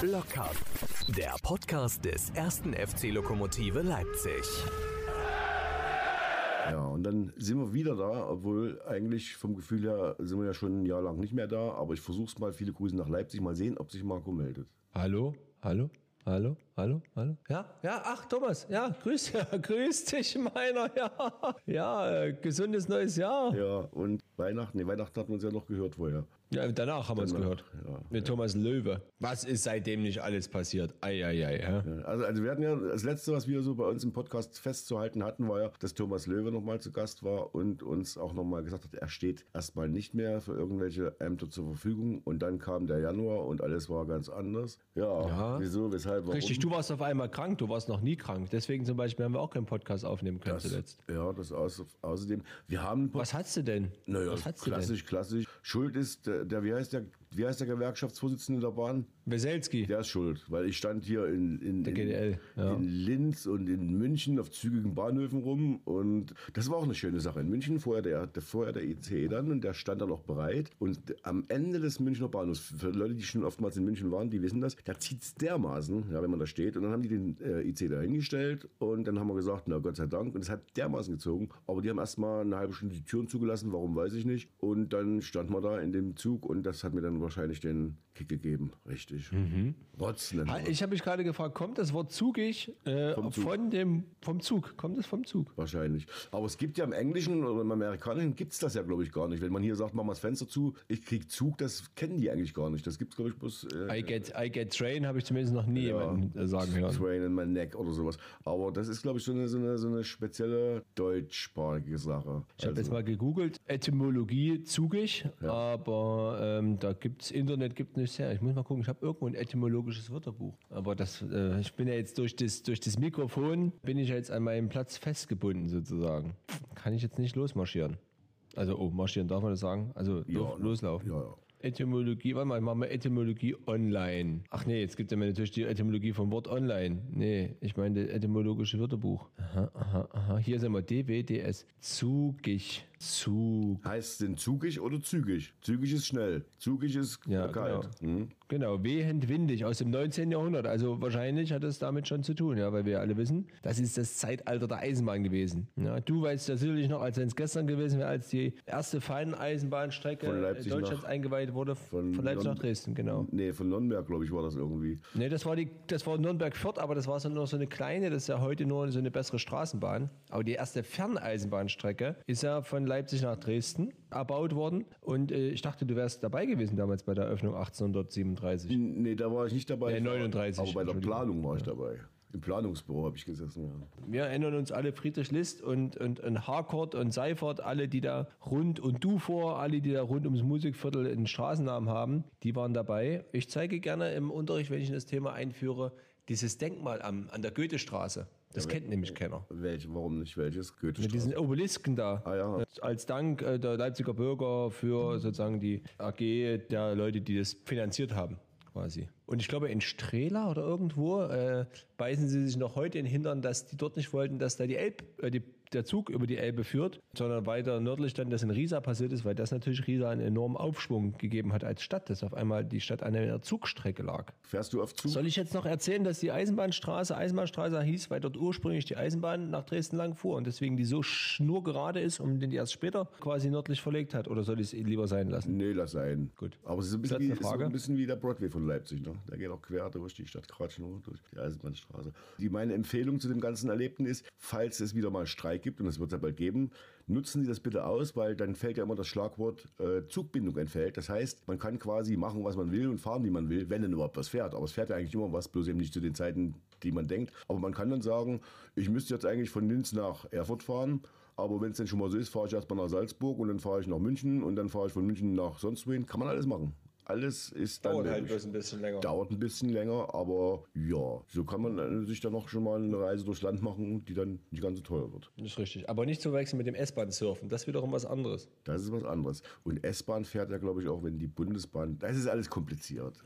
Blocker. Der Podcast des ersten FC Lokomotive Leipzig. Ja, und dann sind wir wieder da, obwohl eigentlich vom Gefühl her sind wir ja schon ein Jahr lang nicht mehr da. Aber ich versuch's mal. Viele Grüße nach Leipzig. Mal sehen, ob sich Marco meldet. Hallo? Hallo? Hallo? Hallo? Hallo? Ja? Ja, ach Thomas, ja, grüß, ja, grüß dich meiner, ja. Ja, äh, gesundes neues Jahr. Ja, und Weihnachten, nee, Weihnachten hat man uns ja noch gehört vorher. Ja, danach haben wir es gehört. ja. Mit Thomas Löwe. Was ist seitdem nicht alles passiert? Eieiei, ja. Ja, Also, also wir hatten ja, das Letzte, was wir so bei uns im Podcast festzuhalten hatten, war ja, dass Thomas Löwe nochmal zu Gast war und uns auch nochmal gesagt hat, er steht erstmal nicht mehr für irgendwelche Ämter zur Verfügung. Und dann kam der Januar und alles war ganz anders. Ja, Ja. wieso, weshalb, warum? Richtig, du warst auf einmal krank, du warst noch nie krank. Deswegen zum Beispiel haben wir auch keinen Podcast aufnehmen können das, zuletzt. Ja, das außerdem, wir haben Was hast du denn? Naja, klassisch, klassisch. Schuld ist der, der, wie heißt der, wie heißt der Gewerkschaftsvorsitzende der Bahn? Weselski. Der ist schuld, weil ich stand hier in, in, Der in, GDL, ja. in Linz und in München auf zügigen Bahnhöfen rum und das war auch eine schöne Sache. In München vorher der, der, vorher der ICE dann und der stand dann auch bereit und am Ende des Münchner Bahnhofs, für Leute, die schon oftmals in München waren, die wissen das, da zieht's dermaßen, ja, wenn man da steht und dann haben die den äh, IC da hingestellt und dann haben wir gesagt, na Gott sei Dank und es hat dermaßen gezogen, aber die haben erstmal eine halbe Stunde die Türen zugelassen, warum weiß ich nicht und dann stand man da in dem Zug und das hat mir dann wahrscheinlich den Kick gegeben, richtig. Rotz nennen wir Ah. Ich habe mich gerade gefragt, kommt das Wort zugig äh, Vom Zug. von dem vom Zug? Kommt es vom Zug? Wahrscheinlich. Aber es gibt ja im Englischen oder im Amerikanischen gibt es das ja, glaube ich, gar nicht. Wenn man hier sagt, mach mal das Fenster zu, ich krieg Zug, das kennen die eigentlich gar nicht. Das gibt es, glaube ich, bloß äh, I get, I get train habe ich zumindest noch nie jemanden äh, sagen hören. Train in my neck oder sowas. Aber das ist, glaube ich, so eine, so eine, so eine spezielle deutschsprachige Sache. Ich habe Also, jetzt mal gegoogelt, Etymologie zugig, aber ähm, da gibt's Internet gibt nichts her. Ich muss mal gucken, ich habe irgendwo ein etymologisches Wörterbuch. Aber das, äh, ich bin ja jetzt durch das, durch das Mikrofon, bin ich jetzt an meinem Platz festgebunden sozusagen. Kann ich jetzt nicht losmarschieren. Also, oh, marschieren darf man das sagen? Also Ja, los- loslaufen. ja, ja. Etymologie, warte mal, ich mache mal Etymologie online. Ach nee, jetzt gibt es ja natürlich die Etymologie vom Wort online. Nee, ich meine das etymologische Wörterbuch. Aha, aha, aha. Hier sind wir DWDS. Zugig. Zug. heißt es denn zugig oder zügig? Zügig ist schnell. Zugig ist Ja, kalt. genau. Hm? Genau, wehend windig aus dem 19. Jahrhundert. Also wahrscheinlich hat es damit schon zu tun, ja, weil wir alle wissen, das ist das Zeitalter der Eisenbahn gewesen. Ja, du weißt ja sicherlich noch, als wenn es gestern gewesen wäre, als die erste Feineisenbahnstrecke Von Deutschlands nach- eingeweiht wurde, von, Leipzig Non- nach Dresden, genau. Nee, von Nürnberg, glaube ich, war das irgendwie. Nee, das war die, das war Nürnberg-Fürth, aber das war so nur so eine kleine, das ist ja heute nur so eine bessere Straßenbahn. Aber die erste Ferneisenbahnstrecke ist ja von Leipzig nach Dresden erbaut worden. Und äh, ich dachte, du wärst dabei gewesen damals bei der Eröffnung 1837. Nee, da war ich nicht dabei. Nee, Ich war- 39, Aber bei der. Planung war ich dabei. Im Planungsbüro habe ich gesessen, ja. Wir erinnern uns alle Friedrich List und, und, und Harcourt und Seifert, alle, die da rund und Dufour, alle, die da rund ums Musikviertel einen Straßennamen haben, die waren dabei. Ich zeige gerne im Unterricht, wenn ich das Thema einführe, dieses Denkmal am, an der Goethestraße. Das kennt nämlich keiner. Welche, warum nicht welches? Goethe Mit diesen Obelisken da. Ah, ja. Als Dank äh, der Leipziger Bürger für sozusagen die AG der Leute, die das finanziert haben, quasi. Und ich glaube, in Strela oder irgendwo äh, beißen sie sich noch heute in den Hintern, dass die dort nicht wollten, dass da die Elb, äh, die, der Zug über die Elbe führt, sondern weiter nördlich dann das in Riesa passiert ist, weil das natürlich Riesa einen enormen Aufschwung gegeben hat als Stadt, dass auf einmal die Stadt an einer Zugstrecke lag. Fährst du auf Zug? Soll ich jetzt noch erzählen, dass die Eisenbahnstraße Eisenbahnstraße hieß, weil dort ursprünglich die Eisenbahn nach Dresden lang fuhr und deswegen die so schnurgerade ist und den die erst später quasi nördlich verlegt hat? Oder soll ich es lieber sein lassen? Nee, lass sein. Gut. Aber es ist ein bisschen, wie, so ein bisschen wie der Broadway von Leipzig. Ne? Der geht auch quer durch die Stadt, Quatsch, nur durch die Eisenbahnstraße. Die, meine Empfehlung zu dem ganzen Erlebten ist, falls es wieder mal Streik gibt, und das wird es ja bald geben, nutzen Sie das bitte aus, weil dann fällt ja immer das Schlagwort äh, Zugbindung entfällt. Das heißt, man kann quasi machen, was man will und fahren, wie man will, wenn denn überhaupt was fährt. Aber es fährt ja eigentlich immer was, bloß eben nicht zu den Zeiten, die man denkt. Aber man kann dann sagen, ich müsste jetzt eigentlich von Linz nach Erfurt fahren, aber wenn es denn schon mal so ist, fahre ich erstmal nach Salzburg und dann fahre ich nach München und dann fahre ich von München nach sonst wohin. Kann man alles machen. Alles ist dann Dauert halt bloß ein bisschen länger. Dauert ein bisschen länger, aber ja, so kann man äh, sich dann noch schon mal eine Reise durchs Land machen, die dann nicht ganz so teuer wird. Das ist richtig. Aber nicht zu wechseln mit dem S-Bahn-Surfen. Das ist wiederum was anderes. Das ist was anderes. Und S-Bahn fährt ja, glaube ich, auch, wenn die Bundesbahn. Das ist alles kompliziert.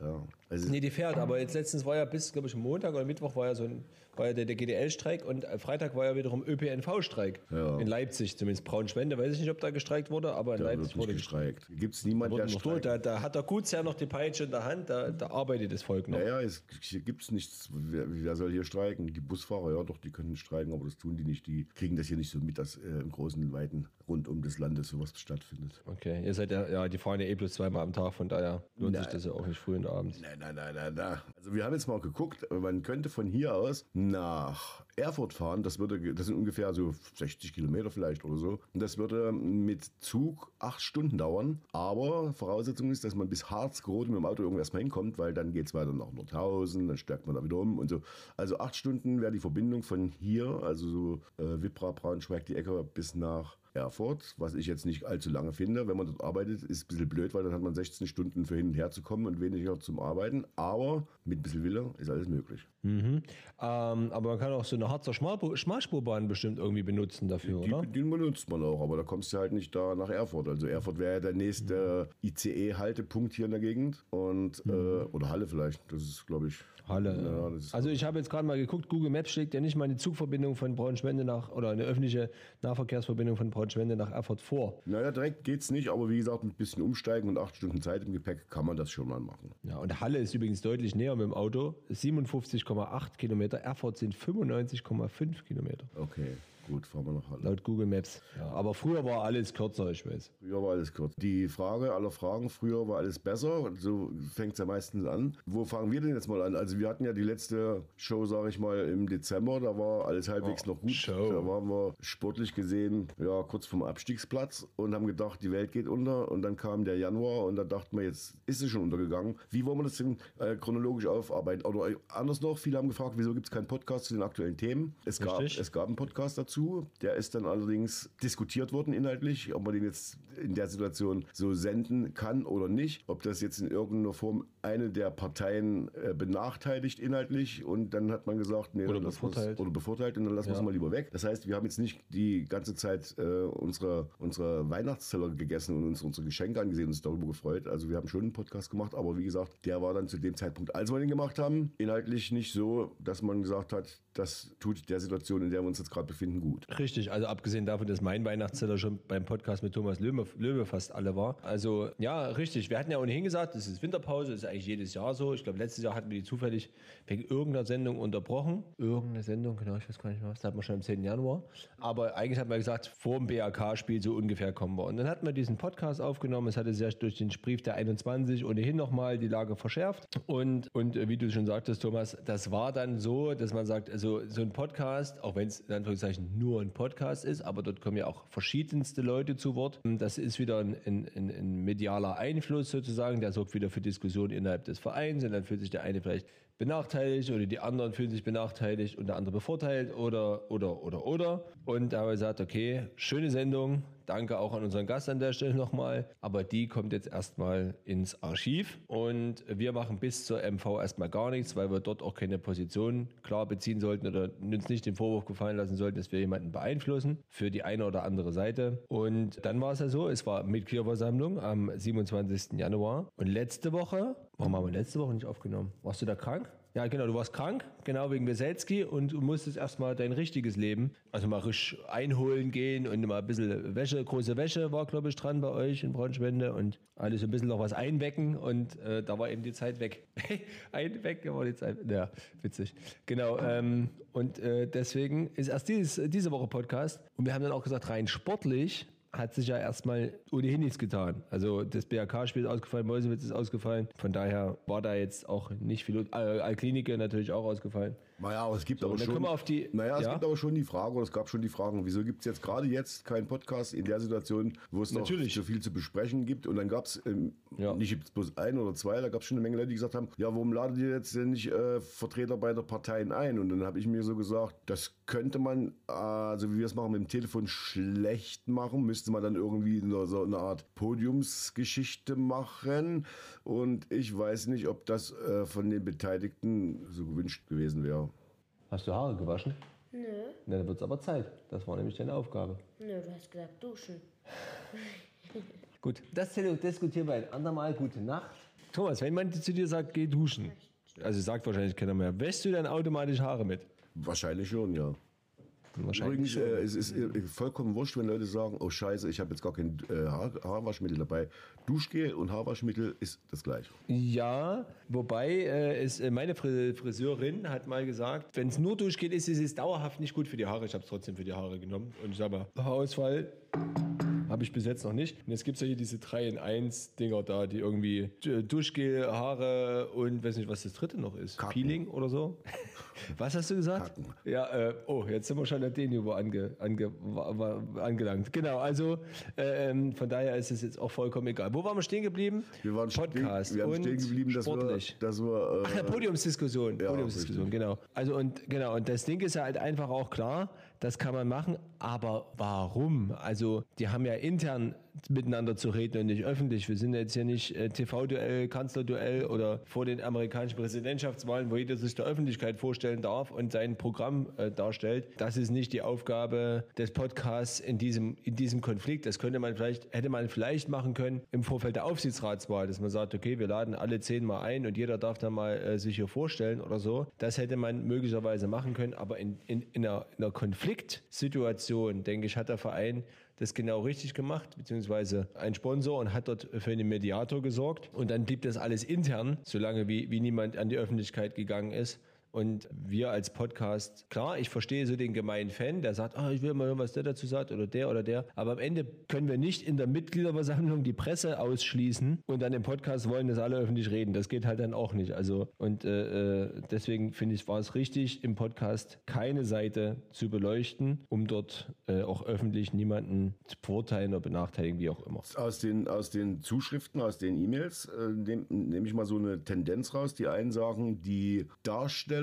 Ja. Also, Nee, die fährt, aber jetzt letztens war ja bis, glaube ich, Montag oder Mittwoch war ja so ein, war ja der, der GDL-Streik und äh, Freitag war ja wiederum ÖPNV-Streik. Ja. In Leipzig, zumindest Braunschwende, weiß ich nicht, ob da gestreikt wurde, aber in da Leipzig wurde nicht gestreikt. Gibt es niemanden, der streikt? Da, da hat der Gutsherr noch die Peitsche in der Hand, da, da arbeitet das Volk noch. Naja, es gibt es nichts. Wer, wer soll hier streiken? Die Busfahrer, ja doch, die können streiken, aber das tun die nicht. Die kriegen das hier nicht so mit, dass äh, im großen Weiten rund um das Land sowas stattfindet. Okay, ihr seid ja, ja, die fahren ja eh bloß zweimal am Tag, von daher lohnt sich Nein. das ja auch nicht früh und abends. Nein, nein, nein, nein, nein. Also wir haben jetzt mal geguckt, man könnte von hier aus nach Erfurt fahren. Das würde, das sind ungefähr so 60 Kilometer vielleicht oder so. Und das würde mit Zug acht Stunden dauern. Aber Voraussetzung ist, dass man bis Harzgrode mit dem Auto irgendwo erstmal hinkommt, weil dann geht es weiter nach Nordhausen, dann stärkt man da wieder um und so. Also acht Stunden wäre die Verbindung von hier, also so äh, Wippra, Braunschweig, die Ecke bis nach Erfurt, was ich jetzt nicht allzu lange finde. Wenn man dort arbeitet, ist ein bisschen blöd, weil dann hat man 16 Stunden für hin und her zu kommen und weniger zum Arbeiten. Aber mit ein bisschen Wille ist alles möglich. Mhm. Ähm, aber man kann auch so eine Harzer Schmalspurbahn bestimmt irgendwie benutzen dafür, Die, oder? den benutzt man auch, aber da kommst du halt nicht da nach Erfurt. Also Erfurt wäre ja der nächste ICE-Haltepunkt hier in der Gegend. Und, äh, oder Halle vielleicht. Das ist, glaube ich. Halle. Ja, ist, Also ich habe jetzt gerade mal geguckt, Google Maps schlägt ja nicht mal eine Zugverbindung von Braunschwende nach, oder eine öffentliche Nahverkehrsverbindung von Braunschwende nach Erfurt vor. naja, direkt geht's nicht, aber wie gesagt, ein bisschen umsteigen und acht Stunden Zeit im Gepäck kann man das schon mal machen. Ja, und Halle ist übrigens deutlich näher mit dem Auto, 57,8 Kilometer, Erfurt sind 95,5 Kilometer, Okay, gut, fahren wir nach Halle. laut Google Maps. Ja, aber früher war alles kürzer, ich weiß. Früher war alles kurz. Die Frage aller Fragen, früher war alles besser. So fängt es ja meistens an. Wo fangen wir denn jetzt mal an? Also wir hatten ja die letzte Show, sage ich mal, im Dezember. Da war alles halbwegs noch gut. Show. Da waren wir sportlich gesehen ja kurz vom Abstiegsplatz und haben gedacht, die Welt geht unter. Und dann kam der Januar und da dachten wir, jetzt ist es schon untergegangen. Wie wollen wir das denn äh, chronologisch aufarbeiten? Oder äh, anders noch, viele haben gefragt, wieso gibt es keinen Podcast zu den aktuellen Themen? Es gab, Richtig. es gab einen Podcast dazu. Der ist dann allerdings diskutiert worden inhaltlich, ob man den jetzt in der Situation so senden kann oder nicht. Ob das jetzt in irgendeiner Form eine der Parteien äh, benachteiligt inhaltlich. Und dann hat man gesagt, nee, Oder bevorteilt. Oder bevorteilt und dann lassen wir es Ja. mal lieber weg. Das heißt, wir haben jetzt nicht die ganze Zeit äh, unsere, unsere Weihnachtsteller gegessen und uns unsere Geschenke angesehen und uns darüber gefreut. Also wir haben schon einen Podcast gemacht, aber wie gesagt, der war dann zu dem Zeitpunkt, als wir den gemacht haben, inhaltlich nicht so, dass man gesagt hat, das tut der Situation, in der wir uns jetzt gerade befinden, gut. Richtig, also abgesehen davon, dass mein Weihnachtszeller schon beim Podcast mit Thomas Löwe, Löwe fast alle war. Also ja, richtig. Wir hatten ja ohnehin gesagt, das ist Winterpause, das ist eigentlich jedes Jahr so. Ich glaube, letztes Jahr hatten wir die zufällig wegen irgendeiner Sendung unterbrochen. Irgendeine Sendung, genau, ich weiß gar nicht mehr was. Das hatten wir schon am 10. Januar. Aber eigentlich hat man gesagt, vor dem BAK-Spiel so ungefähr kommen wir. Und dann hatten wir diesen Podcast aufgenommen. Es hatte sich ja durch den Brief der 21 ohnehin nochmal die Lage verschärft. Und, und äh, wie du schon sagtest, Thomas, das war dann so, dass man sagt, also so ein Podcast, auch wenn es in Anführungszeichen nur ein Podcast ist, aber dort kommen ja auch verschiedenste Leute zu Wort. Das ist wieder ein, ein, ein, ein medialer Einfluss sozusagen, der sorgt wieder für Diskussionen innerhalb des Vereins und dann fühlt sich der eine vielleicht benachteiligt oder die anderen fühlen sich benachteiligt und der andere bevorteilt oder, oder, oder, oder. Und da haben wir gesagt, okay, schöne Sendung. Danke auch an unseren Gast an der Stelle nochmal. Aber die kommt jetzt erstmal ins Archiv und wir machen bis zur MV erstmal gar nichts, weil wir dort auch keine Position klar beziehen sollten oder uns nicht den Vorwurf gefallen lassen sollten, dass wir jemanden beeinflussen für die eine oder andere Seite. Und dann war es ja so, es war Mitgliederversammlung am 27. Januar und letzte Woche, warum haben wir letzte Woche nicht aufgenommen? Warst du da krank? Ja, genau, du warst krank, genau wegen Weselski und du musstest erstmal dein richtiges Leben, also mal richtig einholen gehen und mal ein bisschen Wäsche, große Wäsche war, glaube ich, dran bei euch in Braunschwende und alles ein bisschen noch was einwecken und äh, da war eben die Zeit weg. einwecken war die Zeit, ja, witzig. Genau, ähm, und äh, deswegen ist erst dieses, diese Woche Podcast und wir haben dann auch gesagt, rein sportlich hat sich ja erstmal ohnehin nichts getan. Also das BRK-Spiel ist ausgefallen, Mäusewitz ist ausgefallen. Von daher war da jetzt auch nicht viel. Äh, natürlich auch ausgefallen. Naja, aber es gibt aber und dann schon. die- naja, es ja? gibt aber schon die Frage, oder es gab schon die Fragen, wieso gibt es jetzt gerade jetzt keinen Podcast in der Situation, wo es noch Natürlich. so viel zu besprechen gibt? Und dann gab es ähm, Ja. nicht bloß ein oder zwei, da gab es schon eine Menge Leute, die gesagt haben, ja, warum ladet ihr jetzt denn nicht äh, Vertreter beider Parteien ein? Und dann habe ich mir so gesagt, das könnte man, äh, so wie wir es machen, mit dem Telefon schlecht machen, müsste man dann irgendwie so eine Art Podiumsgeschichte machen. Und ich weiß nicht, ob das äh, von den Beteiligten so gewünscht gewesen wäre. Hast du Haare gewaschen? Nö, Na, dann wird es aber Zeit. Das war nämlich deine Aufgabe. nö, du hast gesagt duschen. Gut, das diskutieren wir ein andermal. Gute Nacht. Thomas, wenn man zu dir sagt, geh duschen, also sagt wahrscheinlich keiner mehr, wäschst du dann automatisch Haare mit? Wahrscheinlich schon, ja. Wahrscheinlich Übrigens, äh, es ist äh, vollkommen wurscht, wenn Leute sagen, oh scheiße, ich habe jetzt gar kein äh, Haar Haarwaschmittel dabei. Duschgel und Haarwaschmittel ist das gleiche. Ja, wobei äh, es, äh, meine Fri- Friseurin hat mal gesagt, wenn es nur Duschgel ist, ist es dauerhaft nicht gut für die Haare. Ich habe es trotzdem für die Haare genommen. Und ich sage mal, Haarausfall habe ich bis jetzt noch nicht. Und jetzt gibt es ja hier diese 3 in 1 Dinger da, die irgendwie äh, Duschgel, Haare und weiß nicht, was das dritte noch ist. Kacken. Peeling oder so. Was hast du gesagt? Kacken. Ja, äh, oh, jetzt sind wir schon an dem Niveau ange, ange, angelangt. Genau, also äh, ähm, von daher ist es jetzt auch vollkommen egal. Wo waren wir stehen geblieben? Wir waren Podcast stehen, wir haben und stehen geblieben, dass sportlich. wir, dass wir Ach äh, Podiumsdiskussion. Ja, Podiumsdiskussion, richtig. genau. Also und genau, und das Ding ist ja halt einfach auch klar, das kann man machen, aber warum? Also, die haben ja intern miteinander zu reden und nicht öffentlich. Wir sind jetzt hier nicht äh, TV-Duell, Kanzlerduell oder vor den amerikanischen Präsidentschaftswahlen, wo jeder sich der Öffentlichkeit vorstellen darf und sein Programm äh, darstellt. Das ist nicht die Aufgabe des Podcasts in diesem, in diesem Konflikt. Das könnte man vielleicht, hätte man vielleicht machen können im Vorfeld der Aufsichtsratswahl, dass man sagt, okay, wir laden alle zehnmal ein und jeder darf dann mal äh, sich hier vorstellen oder so. Das hätte man möglicherweise machen können, aber in, in, in, einer, in einer Konfliktsituation, denke ich, hat der Verein das genau richtig gemacht, beziehungsweise ein Sponsor und hat dort für einen Mediator gesorgt. Und dann blieb das alles intern, solange wie, wie niemand an die Öffentlichkeit gegangen ist. Und wir als Podcast, klar, ich verstehe so den gemeinen Fan, der sagt, ah, ich will mal hören, was der dazu sagt oder der oder der. Aber am Ende können wir nicht in der Mitgliederversammlung die Presse ausschließen und dann im Podcast wollen, dass alle öffentlich reden. Das geht halt dann auch nicht. Also und äh, äh, deswegen finde ich, war es richtig, im Podcast keine Seite zu beleuchten, um dort äh, auch öffentlich niemanden zu verurteilen oder benachteiligen, wie auch immer. aus den, aus den Zuschriften, aus den E-Mails, äh, nehme nehm ich mal so eine Tendenz raus. Die einen sagen, die Darstellung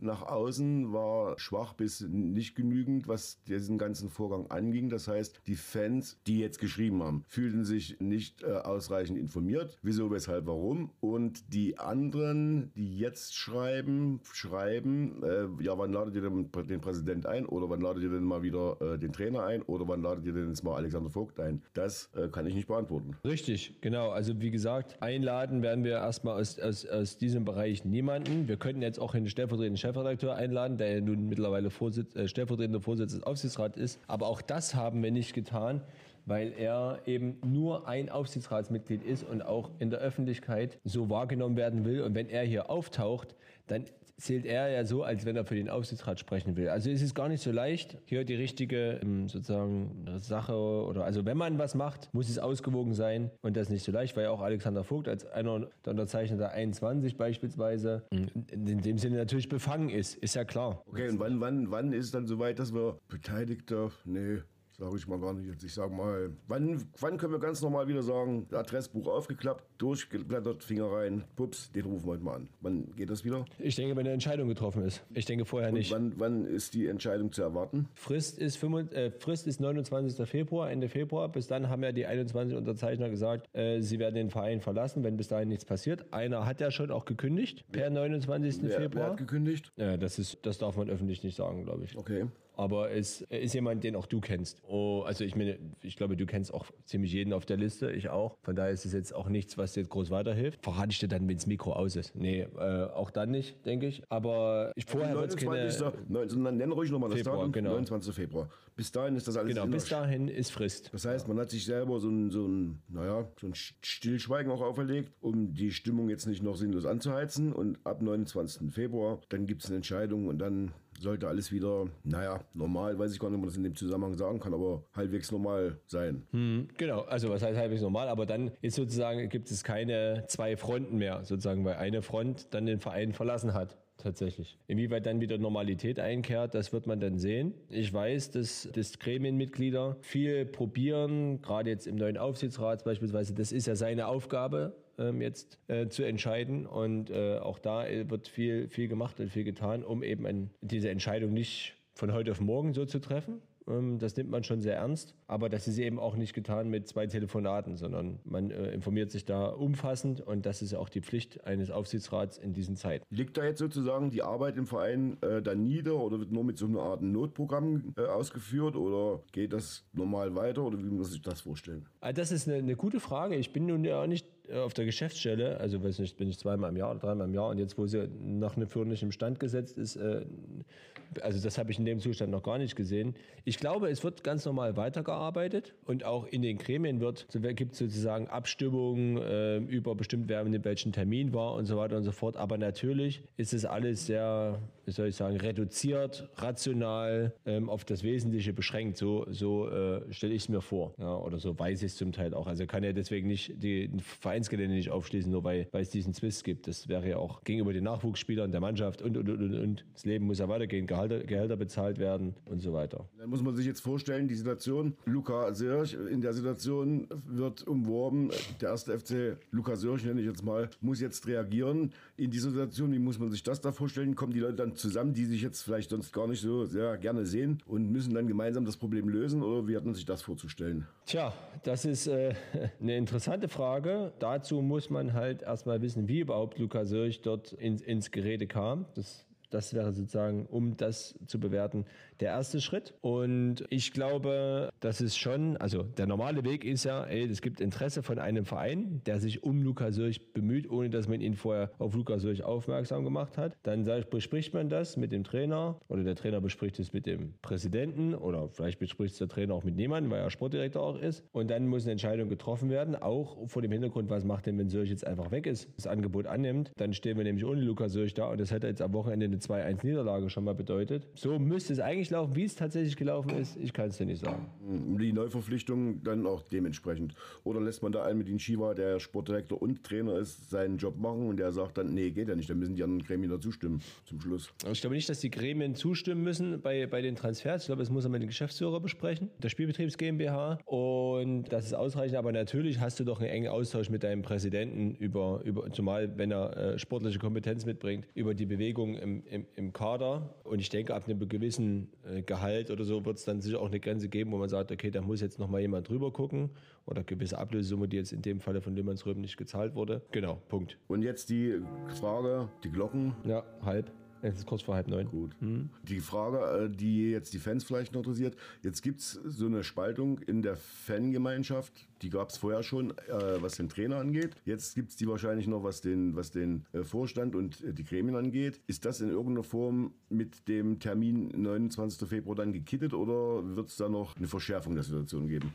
nach außen war schwach bis nicht genügend, was diesen ganzen Vorgang anging. Das heißt, die Fans, die jetzt geschrieben haben, fühlten sich nicht äh, ausreichend informiert. Wieso, weshalb, warum? Und die anderen, die jetzt schreiben, schreiben, äh, ja, wann ladet ihr denn den Präsident ein? Oder wann ladet ihr denn mal wieder äh, den Trainer ein? Oder wann ladet ihr denn jetzt mal Alexander Vogt ein? Das äh, kann ich nicht beantworten. Richtig, genau. Also wie gesagt, einladen werden wir erstmal aus, aus, aus diesem Bereich niemanden. Wir könnten jetzt auch einen stellvertretenden Chefredakteur einladen, der ja nun mittlerweile Vorsitz, äh, stellvertretender Vorsitzender des Aufsichtsrats ist. Aber auch das haben wir nicht getan, weil er eben nur ein Aufsichtsratsmitglied ist und auch in der Öffentlichkeit so wahrgenommen werden will. Und wenn er hier auftaucht, dann zählt er ja so, als wenn er für den Aufsichtsrat sprechen will. Also es ist gar nicht so leicht, hier die richtige ähm, sozusagen Sache oder also wenn man was macht, muss es ausgewogen sein und das ist nicht so leicht, weil ja auch Alexander Vogt als einer der Unterzeichner der 21 beispielsweise in, in dem Sinne natürlich befangen ist, ist ja klar. Okay, und wann, wann, wann ist es dann soweit, dass wir Beteiligte, nee, sage ich mal gar nicht jetzt, ich sage mal, wann, wann können wir ganz normal wieder sagen, Adressbuch aufgeklappt, durchgeblättert, Finger rein, pups, den rufen wir heute mal an. Wann geht das wieder? Ich denke, wenn eine Entscheidung getroffen ist. Ich denke vorher Und nicht. wann, wann ist die Entscheidung zu erwarten? Frist ist, 25, äh, Frist ist 29. Februar, Ende Februar. Bis dann haben ja die 21 Unterzeichner gesagt, äh, sie werden den Verein verlassen, wenn bis dahin nichts passiert. Einer hat ja schon auch gekündigt per 29. Wer, wer Februar. hat gekündigt? Ja, das, ist, das darf man öffentlich nicht sagen, glaube ich. Okay. Aber es ist jemand, den auch du kennst. Oh, also ich meine, ich glaube, du kennst auch ziemlich jeden auf der Liste, ich auch. Von daher ist es jetzt auch nichts, was dir jetzt groß weiterhilft. Verrate ich dir dann, wenn das Mikro aus ist. Nee, äh, auch dann nicht, denke ich. Aber ich, vorher wird es keine... 29. 19, dann nenn ruhig nochmal das Februar, Datum. genau. 29. Februar. Bis dahin ist das alles Genau, bis dahin ist Frist. Das heißt, man hat sich selber so ein, so ein, naja, so ein Stillschweigen auch auferlegt, um die Stimmung jetzt nicht noch sinnlos anzuheizen. Und ab 29. Februar, dann gibt es eine Entscheidung und dann sollte alles wieder, naja, normal, weiß ich gar nicht, ob man das in dem Zusammenhang sagen kann, aber halbwegs normal sein. Genau, also was heißt halbwegs normal, aber dann ist sozusagen, gibt es keine zwei Fronten mehr, sozusagen, weil eine Front dann den Verein verlassen hat. Tatsächlich. Inwieweit dann wieder Normalität einkehrt, das wird man dann sehen. Ich weiß, dass, dass Gremienmitglieder viel probieren, gerade jetzt im neuen Aufsichtsrat beispielsweise, das ist ja seine Aufgabe, ähm, jetzt äh, zu entscheiden. Und äh, auch da äh, wird viel, viel gemacht und viel getan, um eben ein, diese Entscheidung nicht von heute auf morgen so zu treffen. Ähm, Das nimmt man schon sehr ernst. Aber das ist eben auch nicht getan mit zwei Telefonaten, sondern man äh, informiert sich da umfassend. Und das ist ja auch die Pflicht eines Aufsichtsrats in diesen Zeiten. Liegt da jetzt sozusagen die Arbeit im Verein äh, dann nieder oder wird nur mit so einer Art Notprogramm äh, ausgeführt oder geht das normal weiter oder wie muss sich das vorstellen? Ah, Das ist eine, eine gute Frage. Ich bin nun ja auch nicht äh, auf der Geschäftsstelle, also weiß nicht, bin ich zweimal im Jahr oder dreimal im Jahr und jetzt, wo sie nach einer Führung nicht im Stand gesetzt ist, äh, also das habe ich in dem Zustand noch gar nicht gesehen. Ich glaube, es wird ganz normal weitergearbeitet und auch in den Gremien wird, so gibt es sozusagen Abstimmungen äh, über bestimmt, wer in welchen Termin war und so weiter und so fort. Aber natürlich ist es alles sehr, wie soll ich sagen, reduziert, rational, ähm, auf das Wesentliche beschränkt. So, so äh, stelle ich es mir vor. Ja, oder so weiß ich es zum Teil auch. Also kann ja deswegen nicht die Vereinsgelände nicht aufschließen, nur weil, weil es diesen Zwist gibt. Das wäre ja auch gegenüber den Nachwuchsspielern der Mannschaft und, und, und, und. Das Leben muss ja weitergehen. Gehälter, Gehälter bezahlt werden und so weiter. Dann muss man sich jetzt vorstellen, die Situation, Luca Sirch, in der Situation wird umworben, der erste FC Luca Sirch, nenne ich jetzt mal, muss jetzt reagieren. In dieser Situation, wie muss man sich das da vorstellen? Kommen die Leute dann zusammen, die sich jetzt vielleicht sonst gar nicht so sehr gerne sehen und müssen dann gemeinsam das Problem lösen oder wie hat man sich das vorzustellen? Tja, das ist äh, eine interessante Frage. Dazu muss man halt erstmal wissen, wie überhaupt Luca Sirch dort ins, ins Gerede kam. Das das wäre sozusagen, um das zu bewerten, der erste Schritt. Und ich glaube, das ist schon, also der normale Weg ist ja, ey, es gibt Interesse von einem Verein, der sich um Lukas Sürch bemüht, ohne dass man ihn vorher auf Lukas Sürch aufmerksam gemacht hat. Dann bespricht man das mit dem Trainer oder der Trainer bespricht es mit dem Präsidenten oder vielleicht bespricht es der Trainer auch mit niemandem, weil er Sportdirektor auch ist. Und dann muss eine Entscheidung getroffen werden, auch vor dem Hintergrund, was macht denn, wenn Sürch jetzt einfach weg ist, das Angebot annimmt. Dann stehen wir nämlich ohne Lukas Sürch da und das hätte jetzt am Wochenende eine 2-1-Niederlage schon mal bedeutet. So müsste es eigentlich laufen. Wie es tatsächlich gelaufen ist, ich kann es dir nicht sagen. Die Neuverpflichtung dann auch dementsprechend. Oder lässt man da einen mit den Shiva, der Sportdirektor und Trainer ist, seinen Job machen und der sagt dann, nee, geht ja nicht, dann müssen die anderen Gremien da zustimmen zum Schluss. Ich glaube nicht, dass die Gremien zustimmen müssen bei, bei den Transfers. Ich glaube, das muss man mit den Geschäftsführer besprechen, der Spielbetriebs GmbH. Und das ist ausreichend, aber natürlich hast du doch einen engen Austausch mit deinem Präsidenten über, über zumal wenn er äh, sportliche Kompetenz mitbringt, über die Bewegung im, im, im Kader. Und ich denke, ab einem gewissen äh, Gehalt oder so wird es dann sicher auch eine Grenze geben, wo man sagt, okay, da muss jetzt noch mal jemand drüber gucken oder gewisse Ablösesumme, die jetzt in dem Falle von Lümmansröben nicht gezahlt wurde. Genau, Punkt. Und jetzt die Frage, die Glocken. Ja, halb. Es ist kurz vor halb neun. Gut. Mhm. Die Frage, äh, die jetzt die Fans vielleicht noch interessiert, jetzt gibt es so eine Spaltung in der Fangemeinschaft, die gab es vorher schon, äh, was den Trainer angeht. Jetzt gibt es die wahrscheinlich noch, was den, was den äh, Vorstand und die Gremien angeht. Ist das in irgendeiner Form mit dem Termin 29. Februar dann gekittet oder wird es da noch eine Verschärfung der Situation geben?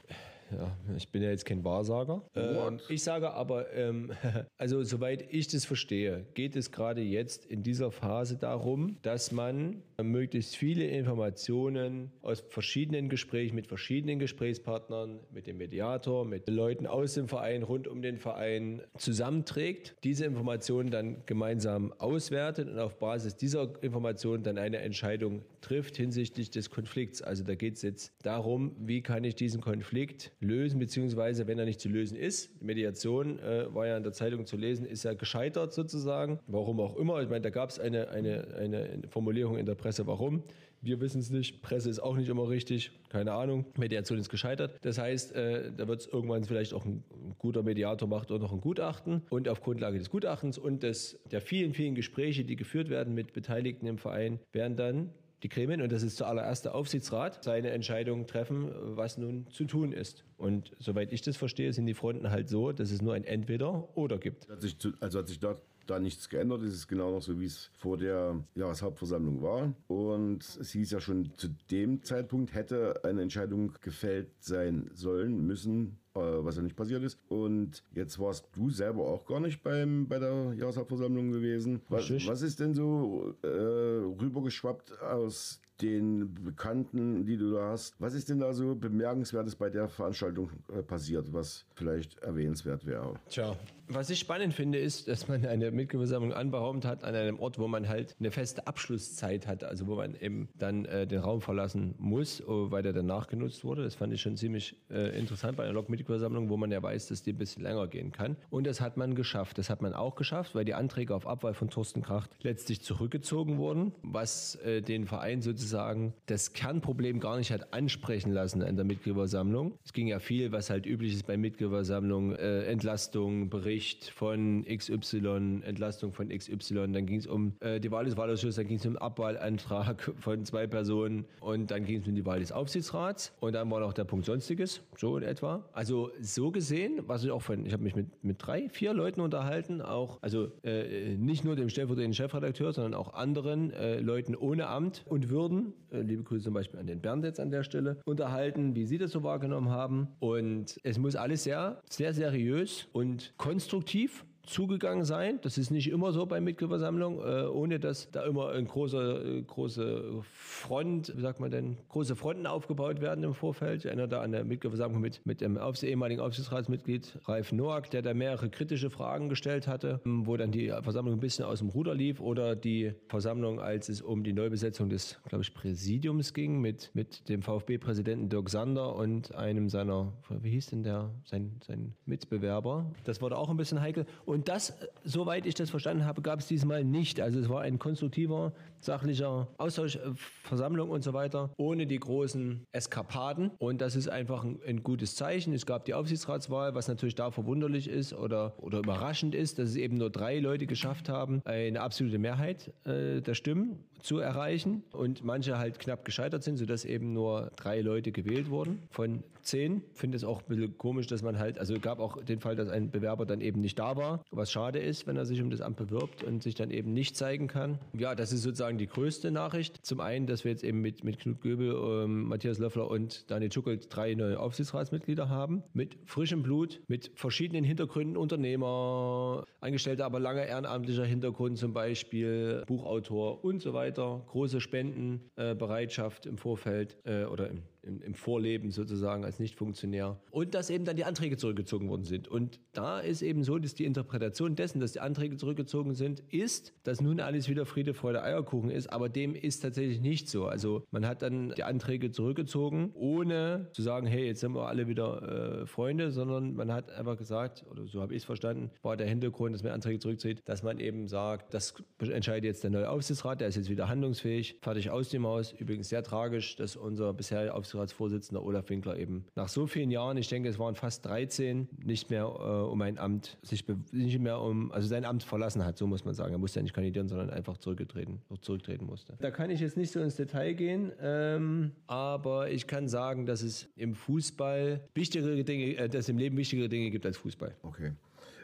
Ja, ich bin ja jetzt kein Wahrsager. Ähm, ich sage aber, ähm, also soweit ich das verstehe, geht es gerade jetzt in dieser Phase darum, dass man möglichst viele Informationen aus verschiedenen Gesprächen mit verschiedenen Gesprächspartnern, mit dem Mediator, mit Leuten aus dem Verein, rund um den Verein zusammenträgt, diese Informationen dann gemeinsam auswertet und auf Basis dieser Informationen dann eine Entscheidung trifft hinsichtlich des Konflikts. Also da geht es jetzt darum, wie kann ich diesen Konflikt lösen, beziehungsweise wenn er nicht zu lösen ist. Die Mediation äh, war ja in der Zeitung zu lesen, ist ja gescheitert sozusagen. Warum auch immer. Ich meine, da gab es eine, eine, eine Formulierung in der Presse, warum. Wir wissen es nicht. Presse ist auch nicht immer richtig. Keine Ahnung. Mediation ist gescheitert. Das heißt, äh, da wird es irgendwann vielleicht auch ein, ein, guter Mediator macht auch noch ein Gutachten. Und auf Grundlage des Gutachtens und des, der vielen, vielen Gespräche, die geführt werden mit Beteiligten im Verein, werden dann die Gremien, und das ist zuallererst der Aufsichtsrat, seine Entscheidung treffen, was nun zu tun ist. Und soweit ich das verstehe, sind die Fronten halt so, dass es nur ein Entweder-Oder gibt. Hat sich, also hat sich da, da nichts geändert. Es ist genau noch so, wie es vor der Jahreshauptversammlung war. Und es hieß ja schon, zu dem Zeitpunkt hätte eine Entscheidung gefällt sein sollen, müssen, was ja nicht passiert ist. Und jetzt warst du selber auch gar nicht beim, bei der Jahreshauptversammlung gewesen. Was, was ist denn so äh, rübergeschwappt aus den Bekannten, die du da hast. Was ist denn da so bemerkenswertes bei der Veranstaltung äh, passiert, was vielleicht erwähnenswert wäre? Tja, was ich spannend finde, ist, dass man eine Mitgliederversammlung anberaumt hat an einem Ort, wo man halt eine feste Abschlusszeit hat, also wo man eben dann äh, den Raum verlassen muss, oh, weil der danach genutzt wurde. Das fand ich schon ziemlich äh, interessant bei einer Lok-Mitgliederversammlung, wo man ja weiß, dass die ein bisschen länger gehen kann. Und das hat man geschafft. Das hat man auch geschafft, weil die Anträge auf Abwahl von Thorsten Kracht letztlich zurückgezogen wurden, was äh, den Verein sozusagen sozusagen das Kernproblem gar nicht hat ansprechen lassen in der Mitgliederversammlung. Es ging ja viel, was halt üblich ist bei Mitgliederversammlungen, äh, Entlastung, Bericht von XY, Entlastung von XY, dann ging es um äh, die Wahl des Wahlausschusses, dann ging es um Abwahlantrag von zwei Personen und dann ging es um die Wahl des Aufsichtsrats und dann war noch der Punkt Sonstiges, so in etwa. Also so gesehen, was ich auch von, ich habe mich mit, mit drei, vier Leuten unterhalten, auch, also äh, nicht nur dem stellvertretenden Chefredakteur, sondern auch anderen äh, Leuten ohne Amt und Würden, äh, liebe Grüße zum Beispiel an den Bernd jetzt an der Stelle, unterhalten, wie sie das so wahrgenommen haben. Und es muss alles sehr, sehr seriös und konstruktiv zugegangen sein. Das ist nicht immer so bei Mitgliederversammlungen, äh, ohne dass da immer eine große, äh, große Front, wie sagt man denn, große Fronten aufgebaut werden im Vorfeld. Ich erinnere da an der Mitgliederversammlung mit, mit dem Aufs ehemaligen Aufsichtsratsmitglied Ralf Noack, der da mehrere kritische Fragen gestellt hatte, wo dann die Versammlung ein bisschen aus dem Ruder lief oder die Versammlung, als es um die Neubesetzung des, glaube ich, Präsidiums ging mit, mit dem VfB-Präsidenten Dirk Sander und einem seiner, wie hieß denn der, sein, sein Mitbewerber. Das wurde auch ein bisschen heikel. Und und das, soweit ich das verstanden habe, gab es diesmal nicht. Also es war ein konstruktiver, sachlicher Austausch, äh, und so weiter, ohne die großen Eskapaden. Und das ist einfach ein, ein gutes Zeichen. Es gab die Aufsichtsratswahl, was natürlich da verwunderlich ist oder, oder überraschend ist, dass es eben nur drei Leute geschafft haben, eine absolute Mehrheit äh, der Stimmen zu erreichen und manche halt knapp gescheitert sind, sodass eben nur drei Leute gewählt wurden von zehn. Finde es auch ein bisschen komisch, dass man halt, also gab auch den Fall, dass ein Bewerber dann eben nicht da war, was schade ist, wenn er sich um das Amt bewirbt und sich dann eben nicht zeigen kann. Ja, das ist sozusagen die größte Nachricht. Zum einen, dass wir jetzt eben mit, mit Knut Göbel, ähm, Matthias Löffler und Daniel Schuckelt drei neue Aufsichtsratsmitglieder haben, mit frischem Blut, mit verschiedenen Hintergründen, Unternehmer, Angestellte, aber lange ehrenamtlicher Hintergrund, zum Beispiel Buchautor und so weiter, große Spendenbereitschaft äh, im Vorfeld äh, oder im im, im Vorleben sozusagen als Nichtfunktionär. Und dass eben dann die Anträge zurückgezogen worden sind. Und da ist eben so, dass die Interpretation dessen, dass die Anträge zurückgezogen sind, ist, dass nun alles wieder Friede, Freude, Eierkuchen ist. Aber dem ist tatsächlich nicht so. Also man hat dann die Anträge zurückgezogen, ohne zu sagen, hey, jetzt sind wir alle wieder äh, Freunde, sondern man hat einfach gesagt, oder so habe ich es verstanden, war der Hintergrund, dass man Anträge zurückzieht, dass man eben sagt, das entscheidet jetzt der neue Aufsichtsrat, der ist jetzt wieder handlungsfähig, fertig aus dem Haus. Übrigens sehr tragisch, dass unser bisher Aufsichtsrat Aufsichtsratsvorsitzender Olaf Winkler eben nach so vielen Jahren, ich denke, es waren fast 13, nicht mehr äh, um ein Amt, sich nicht mehr um, also sein Amt verlassen hat, so muss man sagen. Er musste ja nicht kandidieren, sondern einfach zurückgetreten, zurücktreten musste. Da kann ich jetzt nicht so ins Detail gehen, ähm, aber ich kann sagen, dass es im Fußball wichtigere Dinge, äh, dass es im Leben wichtigere Dinge gibt als Fußball. Okay.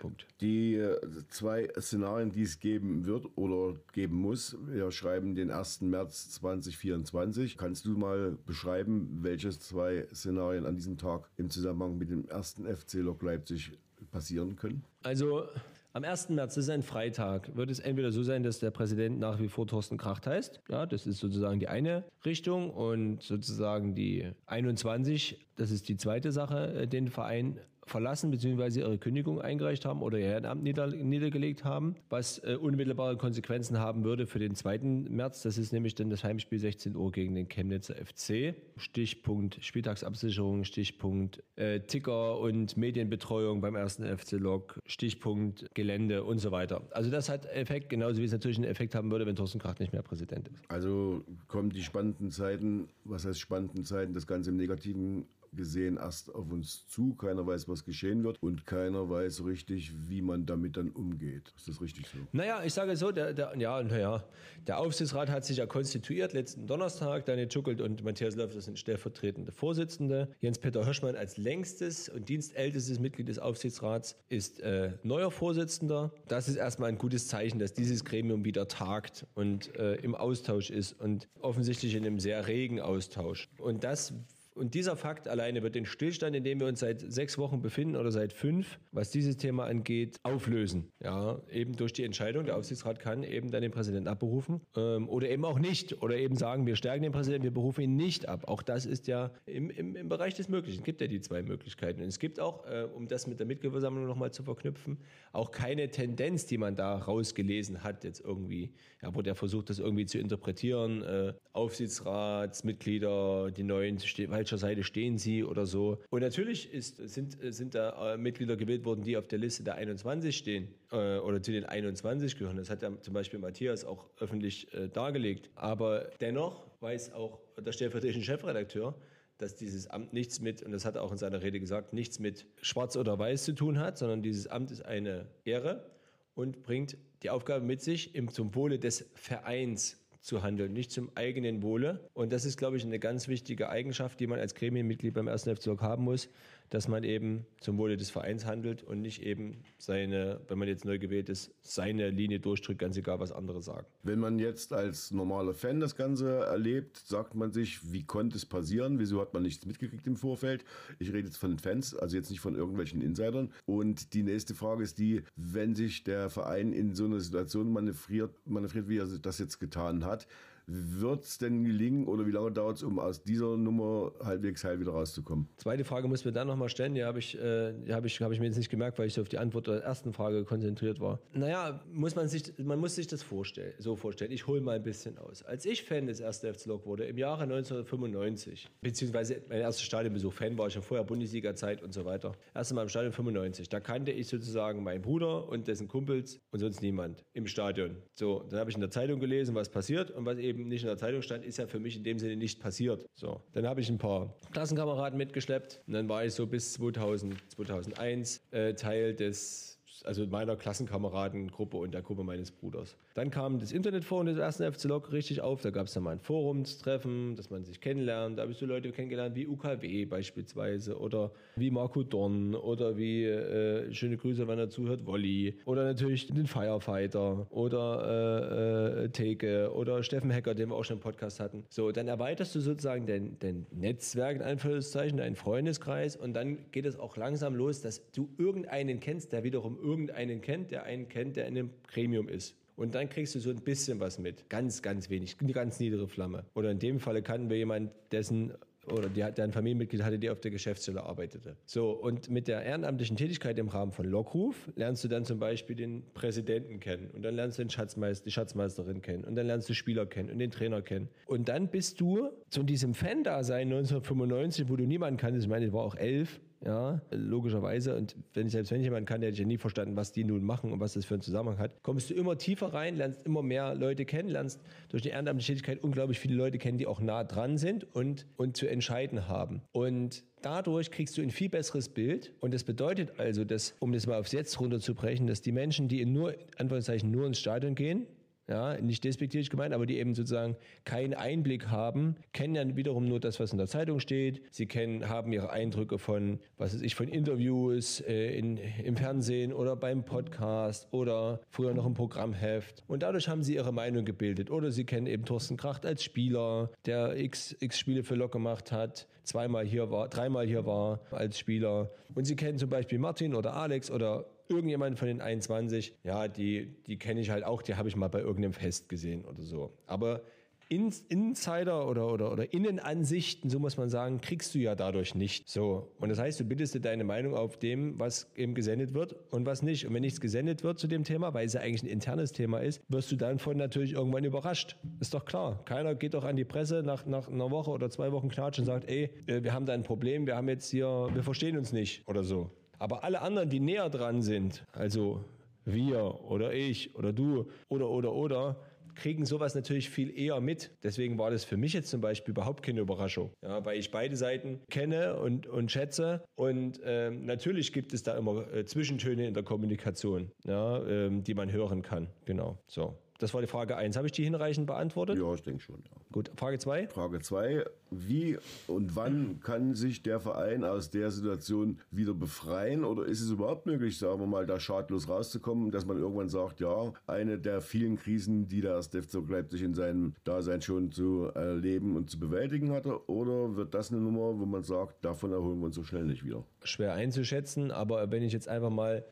Punkt. Die äh, zwei Szenarien, die es geben wird oder geben muss, wir schreiben den 1. März 2024. Kannst du mal beschreiben, welche zwei Szenarien an diesem Tag im Zusammenhang mit dem ersten FC Lok Leipzig passieren können? Also am 1. März, das ist ein Freitag, wird es entweder so sein, dass der Präsident nach wie vor Thorsten Kracht heißt. Ja, das ist sozusagen die eine Richtung. Und sozusagen die 21, das ist die zweite Sache, äh, den Verein verlassen bzw. ihre Kündigung eingereicht haben oder ihr Ehrenamt nieder, niedergelegt haben, was äh, unmittelbare Konsequenzen haben würde für den 2. März. Das ist nämlich dann das Heimspiel 16 Uhr gegen den Chemnitzer FC. Stichpunkt Spieltagsabsicherung, Stichpunkt äh, Ticker und Medienbetreuung beim ersten FC Lok, Stichpunkt Gelände und so weiter. Also das hat Effekt, genauso wie es natürlich einen Effekt haben würde, wenn Thorsten Kracht nicht mehr Präsident ist. Also kommen die spannenden Zeiten, was heißt spannenden Zeiten, das Ganze im Negativen gesehen erst auf uns zu. Keiner weiß, was geschehen wird und keiner weiß richtig, wie man damit dann umgeht. Ist das richtig so? Naja, ich sage so, der, der, ja, naja, der Aufsichtsrat hat sich ja konstituiert letzten Donnerstag. Daniel Schuckelt und Matthias Löffler sind stellvertretende Vorsitzende. Jens-Peter Hirschmann als längstes und dienstältestes Mitglied des Aufsichtsrats ist äh, neuer Vorsitzender. Das ist erstmal ein gutes Zeichen, dass dieses Gremium wieder tagt und äh, im Austausch ist und offensichtlich in einem sehr regen Austausch. Und das und dieser Fakt alleine wird den Stillstand, in dem wir uns seit sechs Wochen befinden oder seit fünf, was dieses Thema angeht, auflösen. Ja, eben durch die Entscheidung, der Aufsichtsrat kann eben dann den Präsidenten abberufen ähm, oder eben auch nicht. Oder eben sagen, wir stärken den Präsidenten, wir berufen ihn nicht ab. Auch das ist ja im, im, im Bereich des Möglichen. Es gibt ja die zwei Möglichkeiten. Und es gibt auch, äh, um das mit der Mitgliederversammlung nochmal zu verknüpfen, auch keine Tendenz, die man da rausgelesen hat, jetzt irgendwie, ja, wo der versucht, das irgendwie zu interpretieren. Äh, Aufsichtsratsmitglieder, die neuen, weil welcher Seite stehen sie oder so. Und natürlich ist, sind, sind da äh, Mitglieder gewählt worden, die auf der Liste der 21 stehen äh, oder zu den 21 gehören. Das hat ja zum Beispiel Matthias auch öffentlich äh, dargelegt. Aber dennoch weiß auch der stellvertretende Chefredakteur, dass dieses Amt nichts mit, und das hat er auch in seiner Rede gesagt, nichts mit Schwarz oder Weiß zu tun hat, sondern dieses Amt ist eine Ehre und bringt die Aufgabe mit sich, im, zum Wohle des Vereins zu handeln, nicht zum eigenen Wohle. Und das ist, glaube ich, eine ganz wichtige Eigenschaft, die man als Gremienmitglied beim 1. FC haben muss, dass man eben zum Wohle des Vereins handelt und nicht eben seine, wenn man jetzt neu gewählt ist, seine Linie durchdrückt, ganz egal, was andere sagen. Wenn man jetzt als normaler Fan das Ganze erlebt, sagt man sich, wie konnte es passieren? Wieso hat man nichts mitgekriegt im Vorfeld? Ich rede jetzt von Fans, also jetzt nicht von irgendwelchen Insidern. Und die nächste Frage ist die, wenn sich der Verein in so einer Situation manövriert, manövriert wie er das jetzt getan hat, wird es denn gelingen oder wie lange dauert es, um aus dieser Nummer halbwegs heil wieder rauszukommen? Zweite Frage muss mir dann nochmal stellen. Die habe ich, äh, hab ich, hab ich mir jetzt nicht gemerkt, weil ich so auf die Antwort der ersten Frage konzentriert war. Naja, muss man, sich, man muss sich das vorstellen, so vorstellen. Ich hole mal ein bisschen aus. Als ich Fan des 1. FC Lok wurde, im Jahre 1995, beziehungsweise mein erster Stadionbesuch, Fan war ich ja vorher, Bundesliga-Zeit und so weiter. Erst einmal im Stadion 95. Da kannte ich sozusagen meinen Bruder und dessen Kumpels und sonst niemand im Stadion. So, dann habe ich in der Zeitung gelesen, was passiert und was eben eben nicht in der Zeitung stand, ist ja für mich in dem Sinne nicht passiert. So, dann habe ich ein paar Klassenkameraden mitgeschleppt und dann war ich so bis 2000, 2001 äh, Teil des also meiner Klassenkameradengruppe und der Gruppe meines Bruders. Dann kam das Internetforum des ersten FC Lok richtig auf. Da gab es dann mal ein Forumstreffen, dass man sich kennenlernt. Da habe ich so Leute kennengelernt wie UKW beispielsweise oder wie Marco Dorn oder wie, äh, schöne Grüße, wenn er zuhört, Wolli. Oder natürlich den Firefighter oder äh, äh, Teke oder Steffen Hecker, den wir auch schon im Podcast hatten. So, dann erweiterst du sozusagen dein, dein Netzwerk, in Anführungszeichen, deinen Freundeskreis und dann geht es auch langsam los, dass du irgendeinen kennst, der wiederum irgendeinen kennt, der einen kennt, der in einem Gremium ist. Und dann kriegst du so ein bisschen was mit. Ganz, ganz wenig. Eine ganz niedere Flamme. Oder in dem Falle kannten wir jemanden, dessen oder die, der ein Familienmitglied hatte, die auf der Geschäftsstelle arbeitete. So, und mit der ehrenamtlichen Tätigkeit im Rahmen von Lockruf lernst du dann zum Beispiel den Präsidenten kennen und dann lernst du den Schatzmeister, die Schatzmeisterin kennen und dann lernst du Spieler kennen und den Trainer kennen. Und dann bist du zu diesem Fan-Dasein 1995, wo du niemanden kanntest, ich meine, ich war auch elf, ja, logischerweise. Und wenn ich selbst wenn jemand kann, der hätte ich ja nie verstanden, was die nun machen und was das für einen Zusammenhang hat, kommst du immer tiefer rein, lernst immer mehr Leute kennen, lernst durch die ehrenamtliche Tätigkeit unglaublich viele Leute kennen, die auch nah dran sind und, und zu entscheiden haben. Und dadurch kriegst du ein viel besseres Bild. Und das bedeutet also, dass, um das mal aufs Jetzt runterzubrechen, dass die Menschen, die in nur, Anführungszeichen, nur ins Stadion gehen, ja, nicht despektierlich gemeint, aber die eben sozusagen keinen Einblick haben, kennen ja wiederum nur das, was in der Zeitung steht. Sie kennen, haben ihre Eindrücke von, was weiß ich, von Interviews äh, in, im Fernsehen oder beim Podcast oder früher noch im Programmheft. Und dadurch haben sie ihre Meinung gebildet. Oder sie kennen eben Thorsten Kracht als Spieler, der x, x Spiele für Lok gemacht hat, zweimal hier war, dreimal hier war als Spieler. Und sie kennen zum Beispiel Martin oder Alex oder irgendjemand von den 21, ja, die, die kenne ich halt auch, die habe ich mal bei irgendeinem Fest gesehen oder so. Aber Insider oder, oder, oder Innenansichten, so muss man sagen, kriegst du ja dadurch nicht. So. Und das heißt, du bittest dir deine Meinung auf dem, was eben gesendet wird und was nicht. Und wenn nichts gesendet wird zu dem Thema, weil es ja eigentlich ein internes Thema ist, wirst du dann von natürlich irgendwann überrascht. Ist doch klar. Keiner geht doch an die Presse nach, nach einer Woche oder zwei Wochen Knatsch und sagt, ey, äh, wir haben da ein Problem, wir haben jetzt hier, wir verstehen uns nicht oder so. Aber alle anderen, die näher dran sind, also wir oder ich oder du oder oder oder, kriegen sowas natürlich viel eher mit. Deswegen war das für mich jetzt zum Beispiel überhaupt keine Überraschung, ja, weil ich beide Seiten kenne und, und schätze. Und ähm, natürlich gibt es da immer äh, Zwischentöne in der Kommunikation, ja, ähm, die man hören kann. Genau, so. Das war die Frage 1. Habe ich die hinreichend beantwortet? Ja, ich denke schon. Ja. Gut, Frage 2. Frage 2. Wie und wann kann sich der Verein aus der Situation wieder befreien? Oder ist es überhaupt möglich, sagen wir mal, da schadlos rauszukommen, dass man irgendwann sagt, ja, eine der vielen Krisen, die der Stefzo Leipzig in seinem Dasein schon zu erleben und zu bewältigen hatte? Oder wird das eine Nummer, wo man sagt, davon erholen wir uns so schnell nicht wieder? Schwer einzuschätzen, aber wenn ich jetzt einfach mal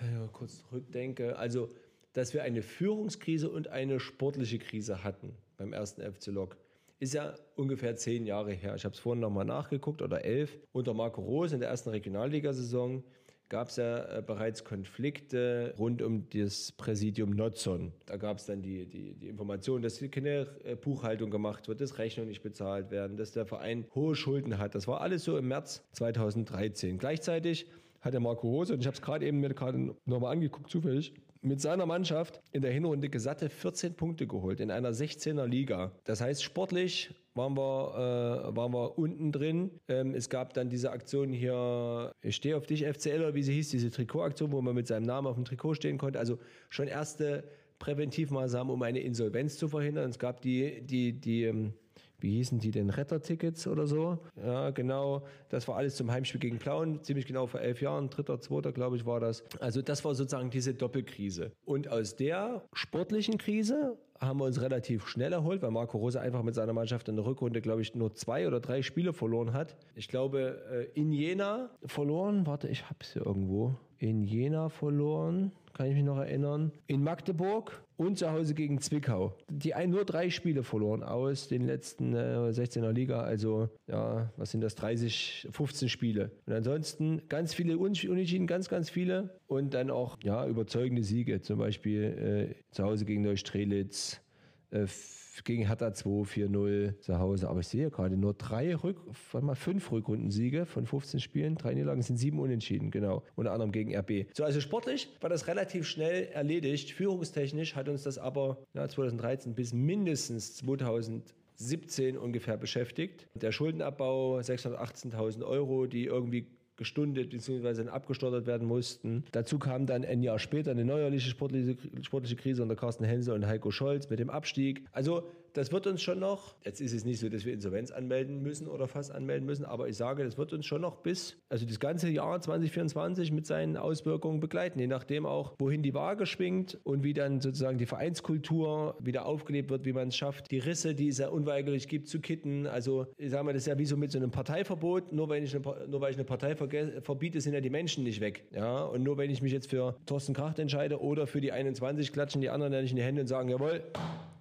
ja, kurz zurückdenke, also dass wir eine Führungskrise und eine sportliche Krise hatten beim ersten FC Lok. Ist ja ungefähr zehn Jahre her. Ich habe es vorhin nochmal nachgeguckt oder elf. Unter Marco Rose in der ersten Regionalligasaison gab es ja äh, bereits Konflikte rund um das Präsidium Notzon. Da gab es dann die, die, die Information, dass keine äh, Buchhaltung gemacht wird, dass Rechnungen nicht bezahlt werden, dass der Verein hohe Schulden hat. Das war alles so im März 2013. Gleichzeitig hat der Marco Rose, und ich habe es gerade eben mir gerade nochmal angeguckt, zufällig, mit seiner Mannschaft in der Hinrunde gesatte 14 Punkte geholt in einer 16er Liga. Das heißt, sportlich waren wir, äh, waren wir unten drin. Ähm, es gab dann diese Aktion hier, ich stehe auf dich, FCL, oder wie sie hieß, diese Trikotaktion, wo man mit seinem Namen auf dem Trikot stehen konnte. Also schon erste Präventivmaßnahmen, um eine Insolvenz zu verhindern. Es gab die, die, die, ähm, wie hießen die denn, Rettertickets oder so. Ja, genau. Das war alles zum Heimspiel gegen Plauen, ziemlich genau vor elf Jahren, dritter, zweiter, glaube ich, war das. Also das war sozusagen diese Doppelkrise. Und aus der sportlichen Krise haben wir uns relativ schnell erholt, weil Marco Rose einfach mit seiner Mannschaft in der Rückrunde, glaube ich, nur zwei oder drei Spiele verloren hat. Ich glaube, äh, in Jena verloren, warte, ich habe es hier irgendwo. In Jena verloren kann ich mich noch erinnern. In Magdeburg und zu Hause gegen Zwickau. Die ein, nur drei Spiele verloren aus den letzten äh, 16er Liga. Also, ja, was sind das? 30, 15 Spiele. Und ansonsten ganz viele Unentschieden, ganz, ganz viele. Und dann auch, ja, überzeugende Siege. Zum Beispiel äh, zu Hause gegen Neustrelitz. Äh, gegen Hertha 2, 4-0 zu Hause. Aber ich sehe gerade nur drei Rück, mal fünf Rückrundensiege von 15 Spielen. Drei Niederlagen sind sieben Unentschieden, genau. Unter anderem gegen RB. So, also sportlich war das relativ schnell erledigt. Führungstechnisch hat uns das aber ja, 2013 bis mindestens 2000 17 ungefähr beschäftigt. Der Schuldenabbau 618.000 Euro, die irgendwie gestundet bzw. abgestottert werden mussten. Dazu kam dann ein Jahr später eine neuerliche sportliche, sportliche Krise unter Carsten Hensel und Heiko Scholz mit dem Abstieg. Also das wird uns schon noch, jetzt ist es nicht so, dass wir Insolvenz anmelden müssen oder fast anmelden müssen, aber ich sage, das wird uns schon noch bis, also das ganze Jahr 2024 mit seinen Auswirkungen begleiten, je nachdem auch, wohin die Waage schwingt und wie dann sozusagen die Vereinskultur wieder aufgelebt wird, wie man es schafft, die Risse, die es ja unweigerlich gibt, zu kitten. Also ich sage mal, das ist ja wie so mit so einem Parteiverbot, nur, wenn ich eine, nur weil ich eine Partei verbiete, sind ja die Menschen nicht weg. Ja? Und nur wenn ich mich jetzt für Thorsten Kracht entscheide oder für die 21, klatschen die anderen ja nicht in die Hände und sagen, jawohl,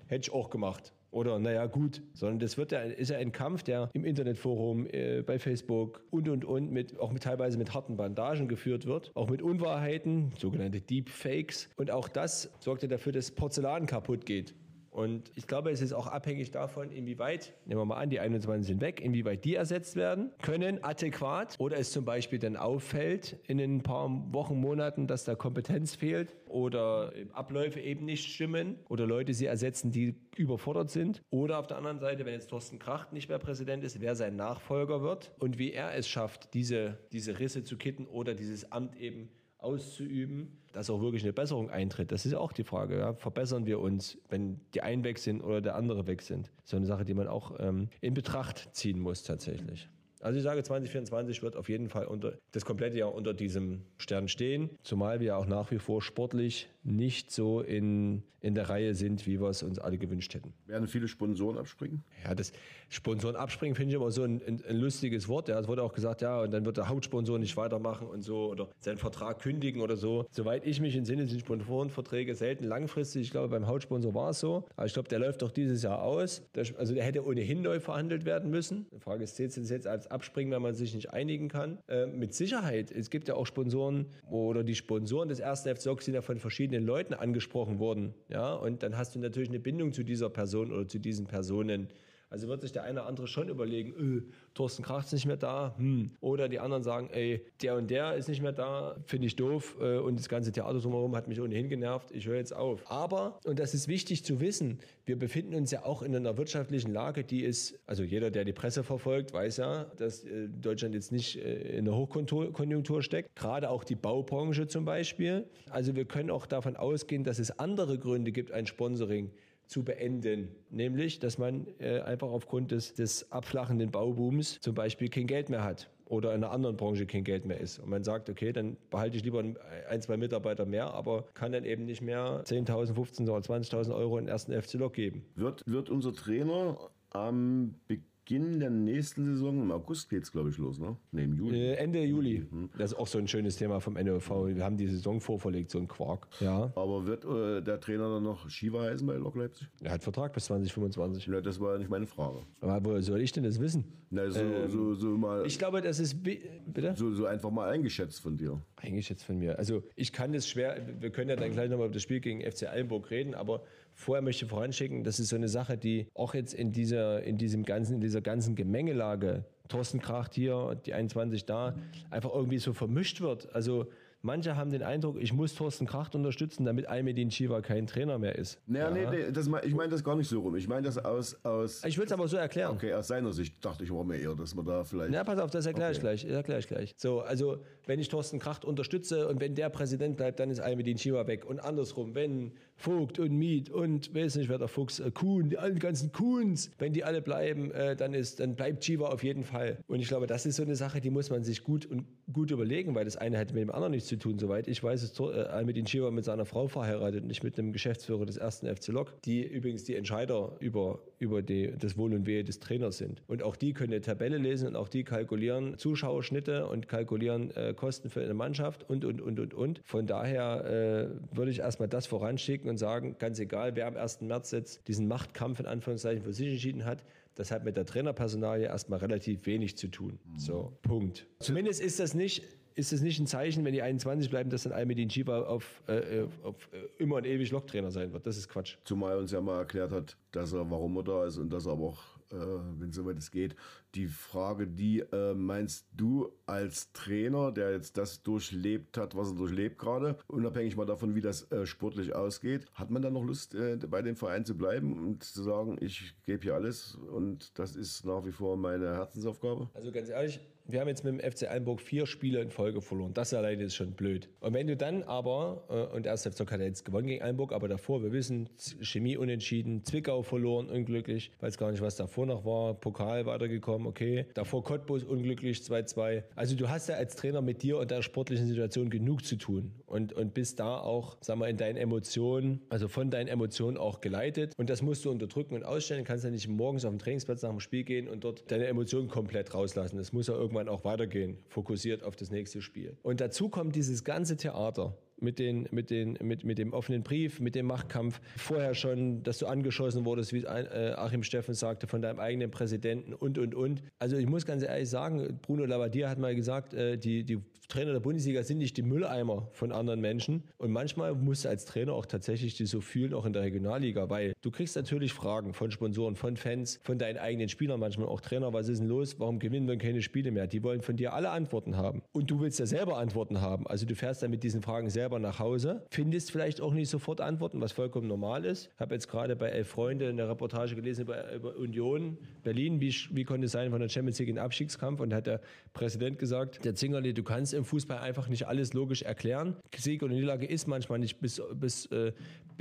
hätte ich auch gemacht. Oder naja, gut, sondern das wird ja, ist ja ein Kampf, der im Internetforum, äh, bei Facebook und und und mit auch mit, teilweise mit harten Bandagen geführt wird, auch mit Unwahrheiten, sogenannte Deepfakes. Und auch das sorgt ja dafür, dass Porzellan kaputt geht. Und ich glaube, es ist auch abhängig davon, inwieweit, nehmen wir mal an, die 21 sind weg, inwieweit die ersetzt werden können, adäquat. Oder es zum Beispiel dann auffällt in ein paar Wochen, Monaten, dass da Kompetenz fehlt oder Abläufe eben nicht stimmen oder Leute sie ersetzen, die überfordert sind. Oder auf der anderen Seite, wenn jetzt Thorsten Kracht nicht mehr Präsident ist, wer sein Nachfolger wird und wie er es schafft, diese, diese Risse zu kitten oder dieses Amt eben auszuüben, dass auch wirklich eine Besserung eintritt. Das ist auch die Frage. Ja? Verbessern wir uns, wenn die einen weg sind oder der andere weg sind? So eine Sache, die man auch ähm, in Betracht ziehen muss tatsächlich. Also ich sage, 2024 wird auf jeden Fall unter, das komplette Jahr unter diesem Stern stehen, zumal wir auch nach wie vor sportlich nicht so in, in der Reihe sind, wie wir es uns alle gewünscht hätten. Werden viele Sponsoren abspringen? Ja, das Sponsoren abspringen finde ich immer so ein, ein, ein, lustiges Wort. Ja, es wurde auch gesagt, ja, und dann wird der Hauptsponsor nicht weitermachen und so oder seinen Vertrag kündigen oder so. Soweit ich mich entsinne, sind Sponsorenverträge selten langfristig. Ich glaube, beim Hauptsponsor war es so. Aber ich glaube, der läuft doch dieses Jahr aus. Also der hätte ohnehin neu verhandelt werden müssen. Die Frage ist, zählt es jetzt als Abspringen, wenn man sich nicht einigen kann? Äh, mit Sicherheit. Es gibt ja auch Sponsoren oder die Sponsoren des ersten FC sind ja von verschiedenen Leuten angesprochen worden. Ja, und dann hast du natürlich eine Bindung zu dieser Person oder zu diesen Personen. Also wird sich der eine oder andere schon überlegen, öh, Thorsten Kracht ist nicht mehr da. Hm. Oder die anderen sagen, ey, der und der ist nicht mehr da, finde ich doof. Äh, und das ganze Theater drumherum hat mich ohnehin genervt. Ich höre jetzt auf. Aber, und das ist wichtig zu wissen, wir befinden uns ja auch in einer wirtschaftlichen Lage, die ist, also jeder, der die Presse verfolgt, weiß ja, dass äh, Deutschland jetzt nicht äh, in der Hochkonjunktur steckt. Gerade auch die Baubranche zum Beispiel. Also wir können auch davon ausgehen, dass es andere Gründe gibt, ein Sponsoring zu beenden. Nämlich, dass man äh, einfach aufgrund des, des abflachenden Baubooms zum Beispiel kein Geld mehr hat oder in einer anderen Branche kein Geld mehr ist. Und man sagt, okay, dann behalte ich lieber ein, zwei Mitarbeiter mehr, aber kann dann eben nicht mehr 10.000, 15.000 oder 20.000 Euro in den ersten FC Lok geben. Wird, wird unser Trainer am Beginn Beginn der nächsten Saison, im August geht es, glaube ich, los, ne? Ne, im Juli. Äh, Ende Juli. Das ist auch so ein schönes Thema vom NOV. Wir haben die Saison vorverlegt, so ein Quark. Ja. Aber wird äh, der Trainer dann noch Shiva heißen bei Lok Leipzig? Er hat Vertrag bis 2025. Ja, das war nicht meine Frage. Aber woher soll ich denn das wissen? Na, so, so, so, mal, Ich glaube, das ist. bi- Bitte? so, so einfach mal eingeschätzt von dir. Eigentlich jetzt von mir. Also ich kann das schwer, wir können ja dann gleich nochmal über das Spiel gegen FC Eilenburg reden, aber vorher möchte ich voranschicken, das ist so eine Sache, die auch jetzt in dieser, in diesem ganzen, in dieser ganzen Gemengelage, Thorsten Kracht hier, die 21 da, einfach irgendwie so vermischt wird. Also manche haben den Eindruck, ich muss Thorsten Kracht unterstützen, damit Almedin Shiva kein Trainer mehr ist. Naja, nee, nee, das, ich meine das gar nicht so rum. Ich meine das aus, aus, Ich will es aber so erklären. okay, aus seiner Sicht dachte ich war mir eher, dass man da vielleicht. Na, pass auf, das erkläre ich Okay. gleich. Das erkläre ich gleich. So, also, wenn ich Thorsten Kracht unterstütze und wenn der Präsident bleibt, dann ist Almedin Chiva weg. Und andersrum, wenn Vogt und Miet und weiß nicht, wer der Fuchs, äh, Kuhn, die ganzen Kuhns, wenn die alle bleiben, äh, dann, ist, dann bleibt Chiva auf jeden Fall. Und ich glaube, das ist so eine Sache, die muss man sich gut und gut überlegen, weil das eine hat mit dem anderen nichts zu tun. Soweit ich weiß, ist äh, Almedin Chiva mit seiner Frau verheiratet und nicht mit einem Geschäftsführer des ersten FC Lok, die übrigens die Entscheider über, über die, das Wohl und Wehe des Trainers sind. Und auch die können eine Tabelle lesen und auch die kalkulieren Zuschauerschnitte und kalkulieren äh, Kosten für eine Mannschaft und, und, und, und, und. Von daher äh, würde ich erstmal das voranschicken und sagen, ganz egal, wer am 1. März jetzt diesen Machtkampf in Anführungszeichen für sich entschieden hat, das hat mit der Trainerpersonalie erstmal relativ wenig zu tun. So, Punkt. Zumindest ist das nicht ist es nicht ein Zeichen, wenn die 21 bleiben, dass dann Almedin Chiva auf, äh, auf äh, immer und ewig Loktrainer sein wird. Das ist Quatsch. Zumal uns ja mal erklärt hat, dass er, warum er da ist und dass er aber auch, äh, wenn soweit es geht, die Frage, die äh, meinst du als Trainer, der jetzt das durchlebt hat, was er durchlebt gerade, unabhängig mal davon, wie das äh, sportlich ausgeht, hat man dann noch Lust, äh, bei dem Verein zu bleiben und zu sagen, ich gebe hier alles und das ist nach wie vor meine Herzensaufgabe? Also ganz ehrlich, wir haben jetzt mit dem FC Eilenburg vier Spiele in Folge verloren. Das alleine ist schon blöd. Und wenn du dann aber, äh, und der erste FC hat jetzt gewonnen gegen Eilenburg, aber davor, wir wissen, Chemie unentschieden, Zwickau verloren, unglücklich, weiß gar nicht, was davor noch war, Pokal weitergekommen, okay. Davor Cottbus unglücklich, 2-2. Also du hast ja als Trainer mit dir und der sportlichen Situation genug zu tun und, und bist da auch, sag mal, in deinen Emotionen, also von deinen Emotionen auch geleitet. Und das musst du unterdrücken und ausstellen. Kannst ja nicht morgens auf den Trainingsplatz nach dem Spiel gehen und dort deine Emotionen komplett rauslassen. Das muss ja irgendwann auch weitergehen, fokussiert auf das nächste Spiel. Und dazu kommt dieses ganze Theater mit, den, mit, den, mit, mit dem offenen Brief, mit dem Machtkampf. Vorher schon, dass du angeschossen wurdest, wie äh, Achim Steffen sagte, von deinem eigenen Präsidenten und, und, und. Also ich muss ganz ehrlich sagen, Bruno Labbadia hat mal gesagt, äh, die, die Trainer der Bundesliga sind nicht die Mülleimer von anderen Menschen. Und manchmal musst du als Trainer auch tatsächlich die so fühlen, auch in der Regionalliga, weil du kriegst natürlich Fragen von Sponsoren, von Fans, von deinen eigenen Spielern, manchmal auch Trainer, was ist denn los, warum gewinnen wir keine Spiele mehr? Die wollen von dir alle Antworten haben. Und du willst ja selber Antworten haben. Also du fährst dann mit diesen Fragen selber nach Hause, findest vielleicht auch nicht sofort Antworten, was vollkommen normal ist. Ich habe jetzt gerade bei Elf Freunde eine Reportage gelesen über, über Union Berlin. Wie, wie konnte es sein von der Champions League in Abstiegskampf? Und hat der Präsident gesagt, der Zingerli, du kannst im Fußball einfach nicht alles logisch erklären. Sieg oder Niederlage ist manchmal nicht bis, bis, äh,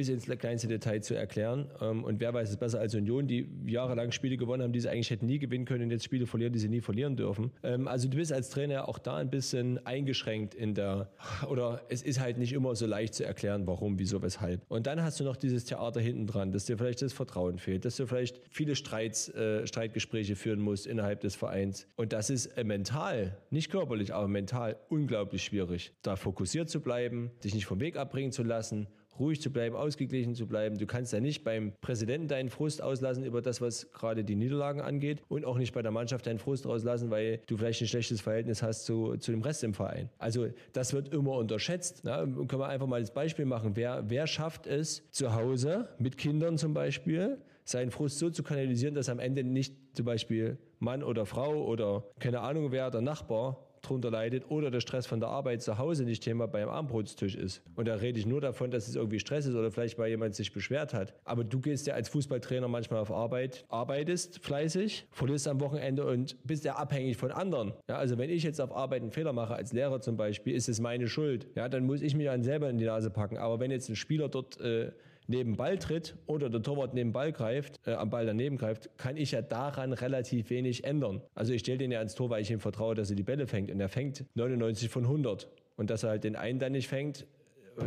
bis ins kleinste Detail zu erklären. Ähm, und wer weiß es besser als Union, die jahrelang Spiele gewonnen haben, die sie eigentlich hätten nie gewinnen können und jetzt Spiele verlieren, die sie nie verlieren dürfen. Ähm, also du bist als Trainer auch da ein bisschen eingeschränkt in der, oder es ist halt nicht immer so leicht zu erklären, warum, wieso, weshalb. Und dann hast du noch dieses Theater hinten dran, dass dir vielleicht das Vertrauen fehlt, dass du vielleicht viele Streits, äh, Streitgespräche führen musst innerhalb des Vereins. Und das ist äh, mental, nicht körperlich, aber mental unglaublich schwierig, da fokussiert zu bleiben, dich nicht vom Weg abbringen zu lassen, ruhig zu bleiben, ausgeglichen zu bleiben. Du kannst ja nicht beim Präsidenten deinen Frust auslassen über das, was gerade die Niederlagen angeht und auch nicht bei der Mannschaft deinen Frust rauslassen, weil du vielleicht ein schlechtes Verhältnis hast zu, zu dem Rest im Verein. Also das wird immer unterschätzt. Ne? Können wir einfach mal das Beispiel machen. Wer, wer schafft es zu Hause mit Kindern zum Beispiel, seinen Frust so zu kanalisieren, dass am Ende nicht zum Beispiel Mann oder Frau oder keine Ahnung wer, der Nachbar drunter leidet oder der Stress von der Arbeit zu Hause nicht Thema beim Abendbrotstisch ist. Und da rede ich nur davon, dass es irgendwie Stress ist oder vielleicht weil jemand sich beschwert hat. Aber du gehst ja als Fußballtrainer manchmal auf Arbeit, arbeitest fleißig, verlierst am Wochenende und bist ja abhängig von anderen. Ja, also wenn ich jetzt auf Arbeit einen Fehler mache, als Lehrer zum Beispiel, ist es meine Schuld. Ja, dann muss ich mich dann selber in die Nase packen. Aber wenn jetzt ein Spieler dort äh, neben Ball tritt oder der Torwart neben Ball greift, äh, am Ball daneben greift, kann ich ja daran relativ wenig ändern. Also ich stelle den ja ans Tor, weil ich ihm vertraue, dass er die Bälle fängt. Und er fängt 99 von 100. Und dass er halt den einen dann nicht fängt,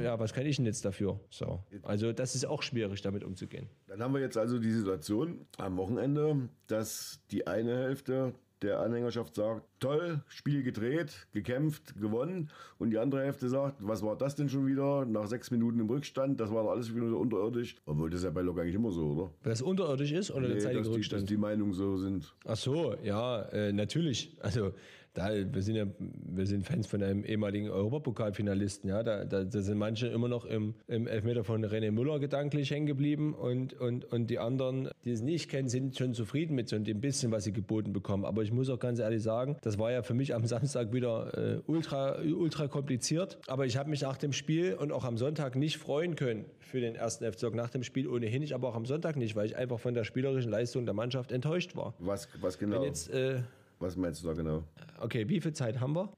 ja, was kann ich denn jetzt dafür? So. Also das ist auch schwierig, damit umzugehen. Dann haben wir jetzt also die Situation am Wochenende, dass die eine Hälfte der Anhängerschaft sagt, toll, Spiel gedreht, gekämpft, gewonnen. Und die andere Hälfte sagt, was war das denn schon wieder? Nach sechs Minuten im Rückstand, das war doch alles wieder unterirdisch. Obwohl das ja bei Lok eigentlich immer so, oder? Weil es unterirdisch ist oder der Nee, zeitige dass, die, dass Rückstand? die Meinungen so sind. Ach so, ja, äh, natürlich. Also da, wir sind ja, wir sind Fans von einem ehemaligen Europapokalfinalisten, ja. Da, da, da sind manche immer noch im, im Elfmeter von René Müller gedanklich hängen geblieben und, und, und die anderen, die es nicht kennen, sind schon zufrieden mit so dem bisschen, was sie geboten bekommen. Aber ich muss auch ganz ehrlich sagen, das war ja für mich am Samstag wieder äh, ultra, ultra kompliziert. Aber ich habe mich nach dem Spiel und auch am Sonntag nicht freuen können für den ersten FC nach dem Spiel ohnehin nicht, aber auch am Sonntag nicht, weil ich einfach von der spielerischen Leistung der Mannschaft enttäuscht war. Was, was genau? Wenn jetzt, äh, was meinst du da genau? okay, wie viel Zeit haben wir?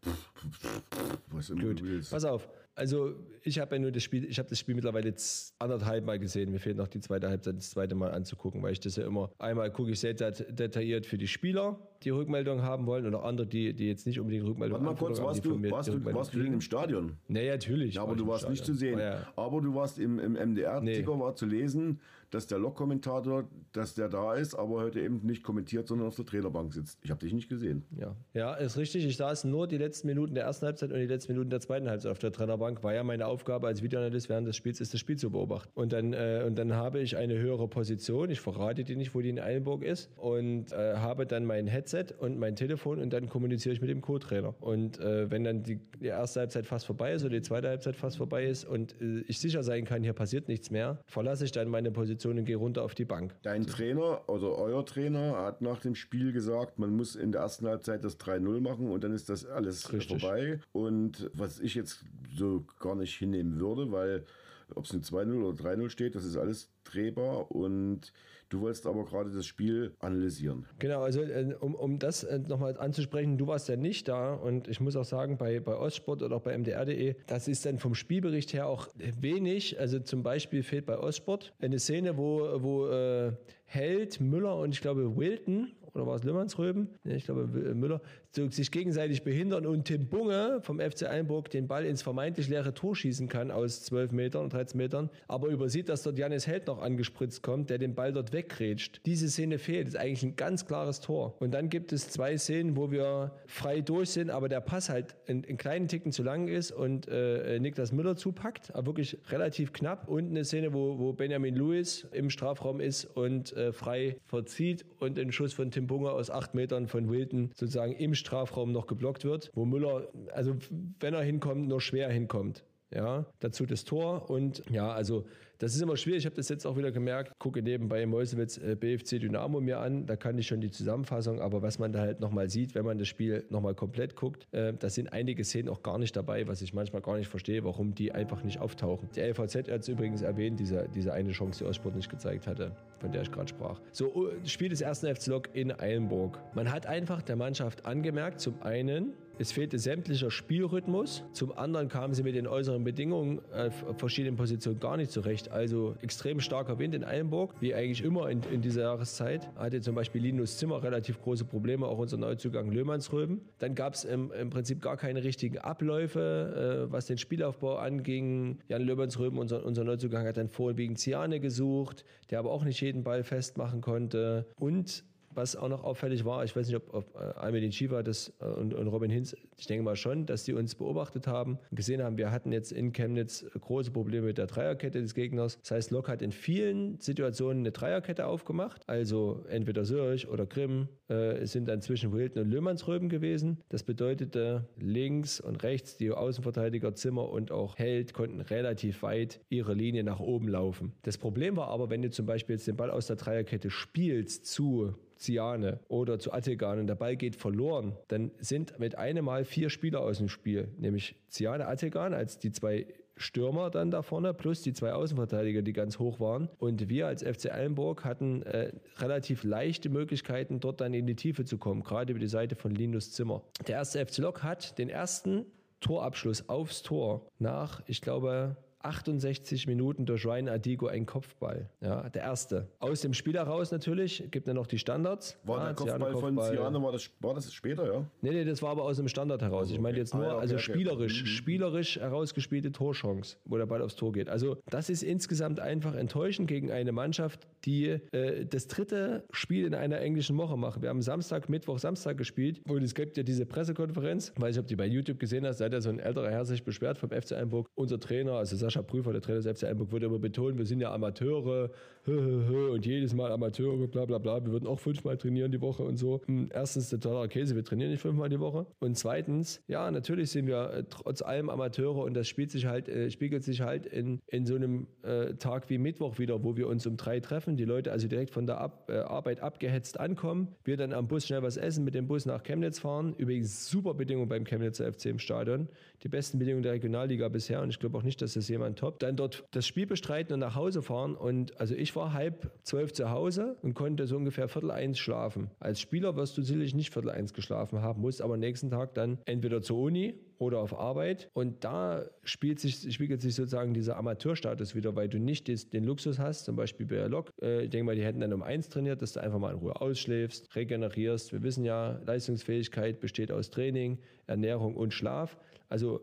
Was immer Gut, du willst. pass auf. Also ich habe ja nur das Spiel, ich habe das Spiel mittlerweile jetzt anderthalb Mal gesehen. Mir fehlt noch die zweite Halbzeit, das zweite Mal anzugucken, weil ich das ja immer einmal gucke ich sehr det- detailliert für die Spieler, die Rückmeldung haben wollen, oder andere, die, die jetzt nicht unbedingt Rückmeldung Warte mal kurz, warst du, warst du, warst du denn im Stadion? Nee, natürlich. Ja, aber du warst nicht zu Stadion. sehen. Ja, Aber du warst im, im MDR-Ticker, Nee. war zu lesen, dass der Lok-Kommentator, dass der da ist, aber heute eben nicht kommentiert, sondern auf der Trainerbank sitzt. Ich habe dich nicht gesehen. Ja. ja, ist richtig. Ich saß nur die letzten Minuten der ersten Halbzeit und die letzten Minuten der zweiten Halbzeit auf der Trainerbank. War ja meine Aufgabe als Videoanalyst während des Spiels, ist das Spiel zu beobachten. Und dann, äh, und dann habe ich eine höhere Position. Ich verrate dir nicht, wo die in Eilenburg ist. Und äh, habe dann mein Headset und mein Telefon und dann kommuniziere ich mit dem Co-Trainer. Und äh, wenn dann die, die erste Halbzeit fast vorbei ist oder die zweite Halbzeit fast vorbei ist und äh, ich sicher sein kann, hier passiert nichts mehr, verlasse ich dann meine Position und gehe runter auf die Bank. Dein Trainer oder euer Trainer hat nach dem Spiel gesagt, man muss in der ersten Halbzeit das 3-0 machen und dann ist das alles Richtig. vorbei. Und was ich jetzt so gar nicht hinnehmen würde, weil ob es ein 2-0 oder 3-0 steht, das ist alles drehbar und du wolltest aber gerade das Spiel analysieren. Genau, also äh, um, um das äh, nochmal anzusprechen, du warst ja nicht da und ich muss auch sagen, bei, bei Ostsport oder auch bei mdr.de, das ist dann vom Spielbericht her auch wenig. Also zum Beispiel fehlt bei Ostsport eine Szene, wo, wo äh, Held, Müller und ich glaube Wilton oder war es Löhmannsröben? Nee, ich glaube W- Müller, sich gegenseitig behindern und Tim Bunge vom FC Einburg den Ball ins vermeintlich leere Tor schießen kann aus 12 Metern, 13 Metern, aber übersieht, dass dort Janis Held noch angespritzt kommt, der den Ball dort weggrätscht. Diese Szene fehlt, ist eigentlich ein ganz klares Tor. Und dann gibt es zwei Szenen, wo wir frei durch sind, aber der Pass halt in, in kleinen Ticken zu lang ist und äh, Niklas Müller zupackt, aber wirklich relativ knapp. Und eine Szene, wo, wo Benjamin Lewis im Strafraum ist und äh, frei verzieht und ein Schuss von Tim Bunge aus acht Metern von Wilton sozusagen im Strafraum noch geblockt wird, wo Müller, also wenn er hinkommt, nur schwer hinkommt. Ja, dazu das Tor und ja, also das ist immer schwierig. Ich habe das jetzt auch wieder gemerkt. Gucke nebenbei Meuselwitz äh, BFC Dynamo mir an. Da kann ich schon die Zusammenfassung, aber was man da halt nochmal sieht, wenn man das Spiel nochmal komplett guckt, äh, da sind einige Szenen auch gar nicht dabei, was ich manchmal gar nicht verstehe, warum die einfach nicht auftauchen. Die LVZ hat es übrigens erwähnt, diese, diese eine Chance, die Ostsport nicht gezeigt hatte, von der ich gerade sprach. So, oh, Spiel des ersten FC Lok in Eilenburg. Man hat einfach der Mannschaft angemerkt, zum einen, es fehlte sämtlicher Spielrhythmus. Zum anderen kamen sie mit den äußeren Bedingungen äh, auf verschiedenen Positionen gar nicht zurecht. Also extrem starker Wind in Eilenburg, wie eigentlich immer in, in dieser Jahreszeit. Hatte zum Beispiel Linus Zimmer relativ große Probleme, auch unser Neuzugang Löhmannsröben. Dann gab es im, im Prinzip gar keine richtigen Abläufe, äh, was den Spielaufbau anging. Jan Löhmannsröben, unser, unser Neuzugang, hat dann vorwiegend Ziane gesucht, der aber auch nicht jeden Ball festmachen konnte. Und was auch noch auffällig war, ich weiß nicht, ob, ob äh, Almedin Shiva das äh, und, und Robin Hinz, ich denke mal schon, dass die uns beobachtet haben gesehen haben, wir hatten jetzt in Chemnitz große Probleme mit der Dreierkette des Gegners. Das heißt, Lok hat in vielen Situationen eine Dreierkette aufgemacht, also entweder Sörch oder Grimm äh, sind dann zwischen Wilton und Löhmannsröben gewesen. Das bedeutete, links und rechts die Außenverteidiger Zimmer und auch Held konnten relativ weit ihre Linie nach oben laufen. Das Problem war aber, wenn du zum Beispiel jetzt den Ball aus der Dreierkette spielst zu Ziane oder zu Attegan und der Ball geht verloren, dann sind mit einem Mal vier Spieler aus dem Spiel, nämlich Ziane, Attegan als die zwei Stürmer dann da vorne plus die zwei Außenverteidiger, die ganz hoch waren. Und wir als FC Eilenburg hatten äh, relativ leichte Möglichkeiten, dort dann in die Tiefe zu kommen, gerade über die Seite von Linus Zimmer. Der erste FC Lok hat den ersten Torabschluss aufs Tor nach, ich glaube, 68 Minuten durch Ryan Adigo ein Kopfball. Ja, der erste. Aus dem Spiel heraus natürlich, gibt er noch die Standards. War ja, der Kopfball, von Ciano, war das, war das später, ja? Nee, nee, das war aber aus dem Standard heraus. Ich meine jetzt nur, Ah, ja, okay, also okay. spielerisch, Mhm. spielerisch herausgespielte Torchance, wo der Ball aufs Tor geht. Also das ist insgesamt einfach enttäuschend gegen eine Mannschaft, die äh, das dritte Spiel in einer englischen Woche macht. Wir haben Samstag, Mittwoch, Samstag gespielt und es gibt ja diese Pressekonferenz. Weiß nicht, ob die bei YouTube gesehen hast, da hat ja so ein älterer Herr sich beschwert vom FC Einburg. Unser Trainer, also Sascha Prüfer, der Trainer des FC Einburg, würde immer betonen, wir sind ja Amateure und jedes Mal Amateure, bla bla bla. Wir würden auch fünfmal trainieren die Woche und so. Hm, Erstens totaler Käse, wir trainieren nicht fünfmal die Woche. Und zweitens, ja, natürlich sind wir äh, trotz allem Amateure und das spielt sich halt, äh, spiegelt sich halt in, in so einem äh, Tag wie Mittwoch wieder, wo wir uns um drei treffen, die Leute also direkt von der Ab, äh, Arbeit abgehetzt ankommen, wir dann am Bus schnell was essen, mit dem Bus nach Chemnitz fahren. Übrigens super Bedingungen beim Chemnitzer FC im Stadion. Die besten Bedingungen der Regionalliga bisher und ich glaube auch nicht, dass das jemand toppt. Dann dort das Spiel bestreiten und nach Hause fahren und also ich war halb zwölf zu Hause und konnte so ungefähr Viertel eins schlafen. Als Spieler wirst du sicherlich nicht Viertel eins geschlafen haben, musst aber nächsten Tag dann entweder zur Uni oder auf Arbeit. Und da spielt sich, spiegelt sich sozusagen dieser Amateurstatus wieder, weil du nicht den Luxus hast, zum Beispiel bei der Lok. Äh, ich denke mal, die hätten dann um eins trainiert, dass du einfach mal in Ruhe ausschläfst, regenerierst. Wir wissen ja, Leistungsfähigkeit besteht aus Training, Ernährung und Schlaf. Also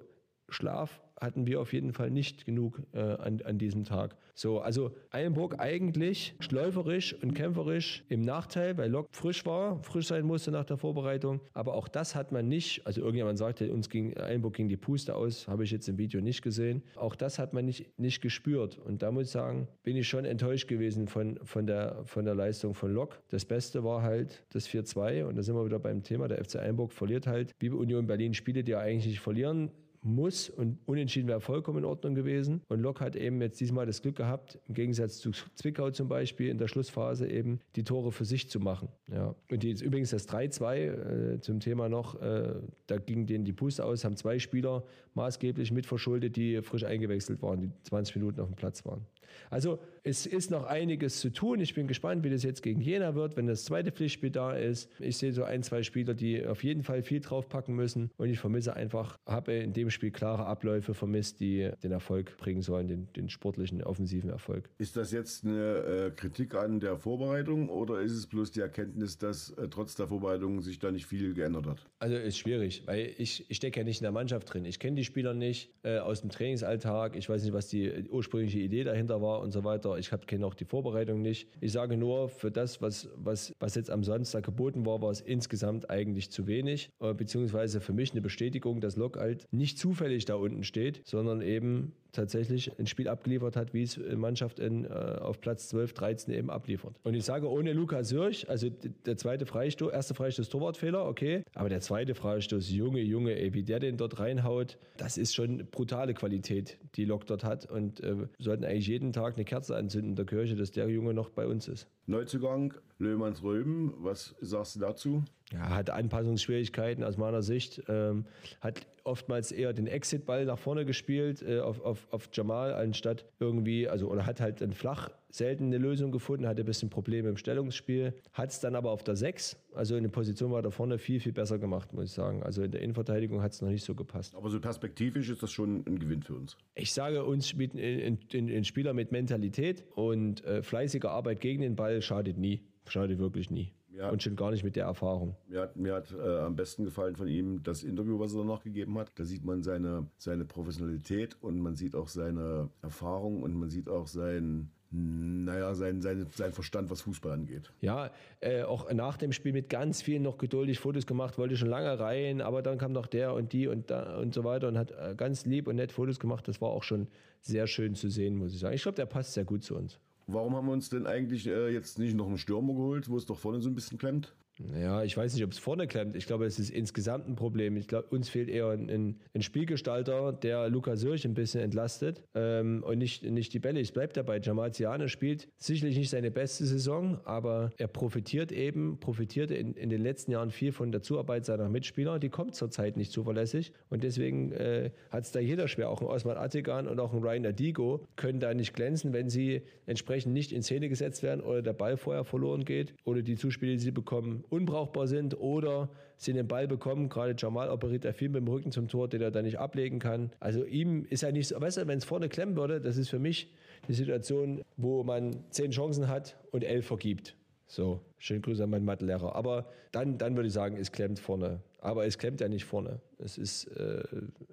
Schlaf hatten wir auf jeden Fall nicht genug äh, an, an diesem Tag. So, also Eilenburg eigentlich schläuferisch und kämpferisch im Nachteil, weil Lok frisch war, frisch sein musste nach der Vorbereitung. Aber auch das hat man nicht, also irgendjemand sagte, uns ging Eilenburg ging die Puste aus, habe ich jetzt im Video nicht gesehen. Auch das hat man nicht, nicht gespürt. Und da muss ich sagen, bin ich schon enttäuscht gewesen von, von, der, von der Leistung von Lok. Das Beste war halt das 4-2 und da sind wir wieder beim Thema, der FC Eilenburg verliert halt, wie Union Berlin Spiele, die er eigentlich nicht verlieren muss und unentschieden wäre vollkommen in Ordnung gewesen. Und Lok hat eben jetzt diesmal das Glück gehabt, im Gegensatz zu Zwickau zum Beispiel, in der Schlussphase eben die Tore für sich zu machen. Ja. Und jetzt übrigens das 3-2 äh, zum Thema noch, äh, da ging denen die Puste aus, haben zwei Spieler maßgeblich mitverschuldet, die frisch eingewechselt waren, die 20 Minuten auf dem Platz waren. Also es ist noch einiges zu tun. Ich bin gespannt, wie das jetzt gegen Jena wird, wenn das zweite Pflichtspiel da ist. Ich sehe so ein, zwei Spieler, die auf jeden Fall viel draufpacken müssen. Und ich vermisse einfach, habe in dem Spiel klare Abläufe vermisst, die den Erfolg bringen sollen, den, den sportlichen, offensiven Erfolg. Ist das jetzt eine äh, Kritik an der Vorbereitung oder ist es bloß die Erkenntnis, dass äh, trotz der Vorbereitung sich da nicht viel geändert hat? Also ist schwierig, weil ich, ich stecke ja nicht in der Mannschaft drin. Ich kenne die Spieler nicht äh, aus dem Trainingsalltag. Ich weiß nicht, was die ursprüngliche Idee dahinter war und so weiter. Ich kenne auch die Vorbereitung nicht. Ich sage nur, für das, was, was, was jetzt am Samstag geboten war, war es insgesamt eigentlich zu wenig. Äh, beziehungsweise für mich eine Bestätigung, dass Lok halt nicht zufällig da unten steht, sondern eben tatsächlich ein Spiel abgeliefert hat, wie es Mannschaft in, äh, auf Platz 12, 13 eben abliefert. Und ich sage, ohne Lukas Sürch, also der zweite Freistoß, erste Freistoß Torwartfehler, okay, aber der zweite Freistoß, Junge, Junge, ey, wie der den dort reinhaut, das ist schon brutale Qualität, die Lok dort hat und äh, wir sollten eigentlich jeden Tag eine Kerze anzünden in der Kirche, dass der Junge noch bei uns ist. Neuzugang, Löhmanns Röben, was sagst du dazu? Ja, hat Anpassungsschwierigkeiten aus meiner Sicht. Ähm, hat oftmals eher den Exit-Ball nach vorne gespielt äh, auf, auf, auf Jamal, anstatt irgendwie, also oder hat halt dann flach selten eine Lösung gefunden, hatte ein bisschen Probleme im Stellungsspiel, hat es dann aber auf der 6, also in der Position war da vorne viel, viel besser gemacht, muss ich sagen. Also in der Innenverteidigung hat es noch nicht so gepasst. Aber so perspektivisch ist das schon ein Gewinn für uns. Ich sage uns spielt ein, ein, ein Spieler mit Mentalität und äh, fleißiger Arbeit gegen den Ball schadet nie. Schadet wirklich nie. Ja. Und schon gar nicht mit der Erfahrung. Mir hat, mir hat äh, am besten gefallen von ihm das Interview, was er danach gegeben hat. Da sieht man seine, seine Professionalität und man sieht auch seine Erfahrung und man sieht auch sein, naja, sein, sein, sein Verstand, was Fußball angeht. Ja, äh, auch nach dem Spiel mit ganz vielen noch geduldig Fotos gemacht, wollte schon lange rein, aber dann kam noch der und die und da und so weiter und hat äh, ganz lieb und nett Fotos gemacht. Das war auch schon sehr schön zu sehen, muss ich sagen. Ich glaube, der passt sehr gut zu uns. Warum haben wir uns denn eigentlich äh, jetzt nicht noch einen Stürmer geholt, wo es doch vorne so ein bisschen klemmt? Ja, ich weiß nicht, ob es vorne klemmt. Ich glaube, es ist insgesamt ein Problem. Ich glaube, uns fehlt eher ein, ein, ein Spielgestalter, der Lukas Sürch ein bisschen entlastet ähm, und nicht, nicht die Bälle. Ich bleibe dabei. Jamal Ziane spielt sicherlich nicht seine beste Saison, aber er profitiert eben, profitierte in, in den letzten Jahren viel von der Zuarbeit seiner Mitspieler. Die kommt zurzeit nicht zuverlässig und deswegen äh, hat es da jeder schwer. Auch ein Osman Attigan und auch ein Ryan Adigo können da nicht glänzen, wenn sie entsprechend nicht in Szene gesetzt werden oder der Ball vorher verloren geht oder die Zuspiele, die sie bekommen, unbrauchbar sind oder sie den Ball bekommen. Gerade Jamal operiert er viel mit dem Rücken zum Tor, den er dann nicht ablegen kann. Also ihm ist ja nicht so, weißt du, wenn es vorne klemmen würde, das ist für mich die Situation, wo man zehn Chancen hat und elf vergibt. So, schönen Grüße an meinen Mathelehrer. Aber dann, dann würde ich sagen, es klemmt vorne. Aber es klemmt ja nicht vorne. Es ist, äh,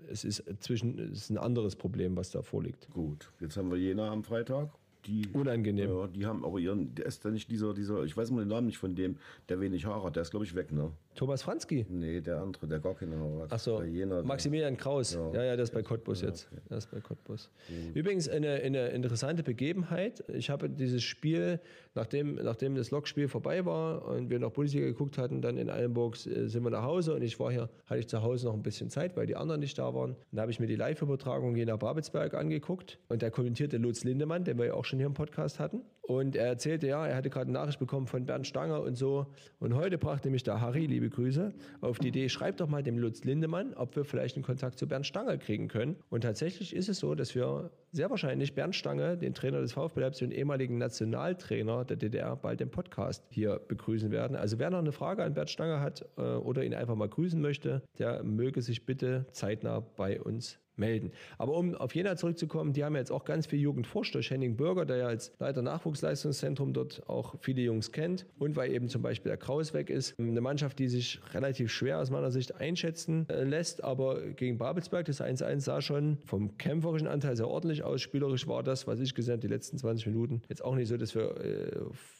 es ist zwischen, es ist ein anderes Problem, was da vorliegt. Gut, jetzt haben wir Jena am Freitag. Die, Unangenehm. Ja, die haben aber ihren, der ist da nicht dieser, dieser, ich weiß mal den Namen nicht von dem, der wenig Haare hat, der ist glaube ich weg, ne? Thomas Franzki. Nee, der andere, der gar keine Haare hat. Ach so, Bei Jena, Maximilian Kraus. Ja. ja, das ist bei Cottbus jetzt. Das ist bei Cottbus. Übrigens eine, eine interessante Begebenheit. Ich habe dieses Spiel, nachdem, nachdem das Lokspiel vorbei war und wir noch Bundesliga geguckt hatten, dann in Eilenburg äh, sind wir nach Hause und ich war hier, hatte ich zu Hause noch ein bisschen Zeit, weil die anderen nicht da waren. Und da habe ich mir die Live-Übertragung hier nach Babelsberg angeguckt und da kommentierte Lutz Lindemann, den wir ja auch schon hier im Podcast hatten. Und er erzählte, ja, er hatte gerade eine Nachricht bekommen von Bernd Stanger und so. Und heute brachte mich der Harry, liebe Grüße, auf die Idee, schreib doch mal dem Lutz Lindemann, ob wir vielleicht einen Kontakt zu Bernd Stanger kriegen können. Und tatsächlich ist es so, dass wir sehr wahrscheinlich Bernd Stange, den Trainer des VfB Leipzig und ehemaligen Nationaltrainer der DDR, bald im Podcast hier begrüßen werden. Also wer noch eine Frage an Bernd Stange hat äh, oder ihn einfach mal grüßen möchte, der möge sich bitte zeitnah bei uns melden. Aber um auf Jena zurückzukommen, die haben jetzt auch ganz viel Jugendforscht durch Henning Bürger, der ja als Leiter Nachwuchsleistungszentrum dort auch viele Jungs kennt und weil eben zum Beispiel der Kraus weg ist. Eine Mannschaft, die sich relativ schwer aus meiner Sicht einschätzen äh, lässt, aber gegen Babelsberg, das 1-1 sah schon vom kämpferischen Anteil sehr ordentlich aus. Spielerisch war das, was ich gesehen habe, die letzten 20 Minuten jetzt auch nicht so, dass wir äh,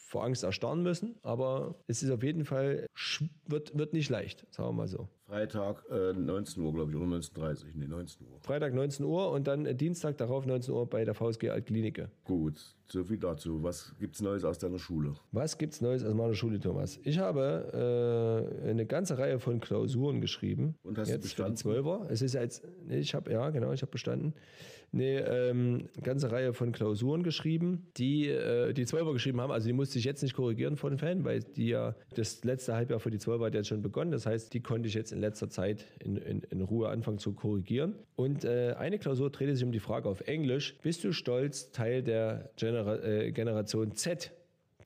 vor Angst erstarren müssen, aber es ist auf jeden Fall, wird, wird nicht leicht, sagen wir mal so. Freitag äh, 19 Uhr, glaube ich, oder 19.30 Uhr, nee, 19 Uhr. Freitag 19 Uhr und dann Dienstag darauf 19 Uhr bei der VSG Altklinike. Gut, so viel dazu. Was gibt es Neues aus deiner Schule? Was gibt es Neues aus meiner Schule, Thomas? Ich habe äh, eine ganze Reihe von Klausuren geschrieben. Und hast jetzt du bestanden? Für die Zwölfer. Es ist jetzt, ich habe, ja, genau, ich habe bestanden. Eine ähm, ganze Reihe von Klausuren geschrieben, die äh, die Zwölfer geschrieben haben. Also die musste ich jetzt nicht korrigieren von Fan, weil die ja das letzte Halbjahr für die Zwölfer hat jetzt schon begonnen. Das heißt, die konnte ich jetzt in letzter Zeit in, in, in Ruhe anfangen zu korrigieren. Und äh, eine Klausur drehte sich um die Frage auf Englisch: Bist du stolz, Teil der Genera äh, Generation Z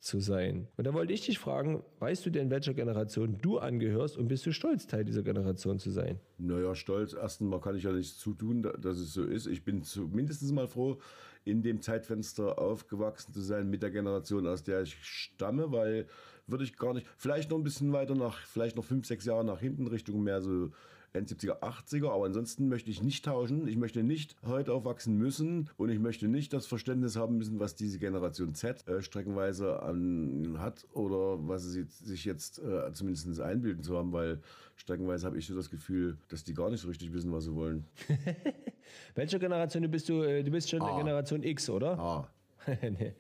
zu sein. Und da wollte ich dich fragen, weißt du denn, welcher Generation du angehörst und bist du stolz, Teil dieser Generation zu sein? Naja, stolz. Erstens mal kann ich ja nichts zutun, dass es so ist. Ich bin zumindest mal froh, in dem Zeitfenster aufgewachsen zu sein mit der Generation, aus der ich stamme, weil würde ich gar nicht, vielleicht noch ein bisschen weiter nach, vielleicht noch fünf, sechs Jahre nach hinten Richtung mehr so 70er, 80er, aber ansonsten möchte ich nicht tauschen. Ich möchte nicht heute aufwachsen müssen und ich möchte nicht das Verständnis haben müssen, was diese Generation Z äh, streckenweise an, hat oder was sie sich jetzt äh, zumindest einbilden zu haben, weil streckenweise habe ich so das Gefühl, dass die gar nicht so richtig wissen, was sie wollen. Welche Generation bist du? Äh, du bist schon Ah. Generation X, oder? Ah, nee.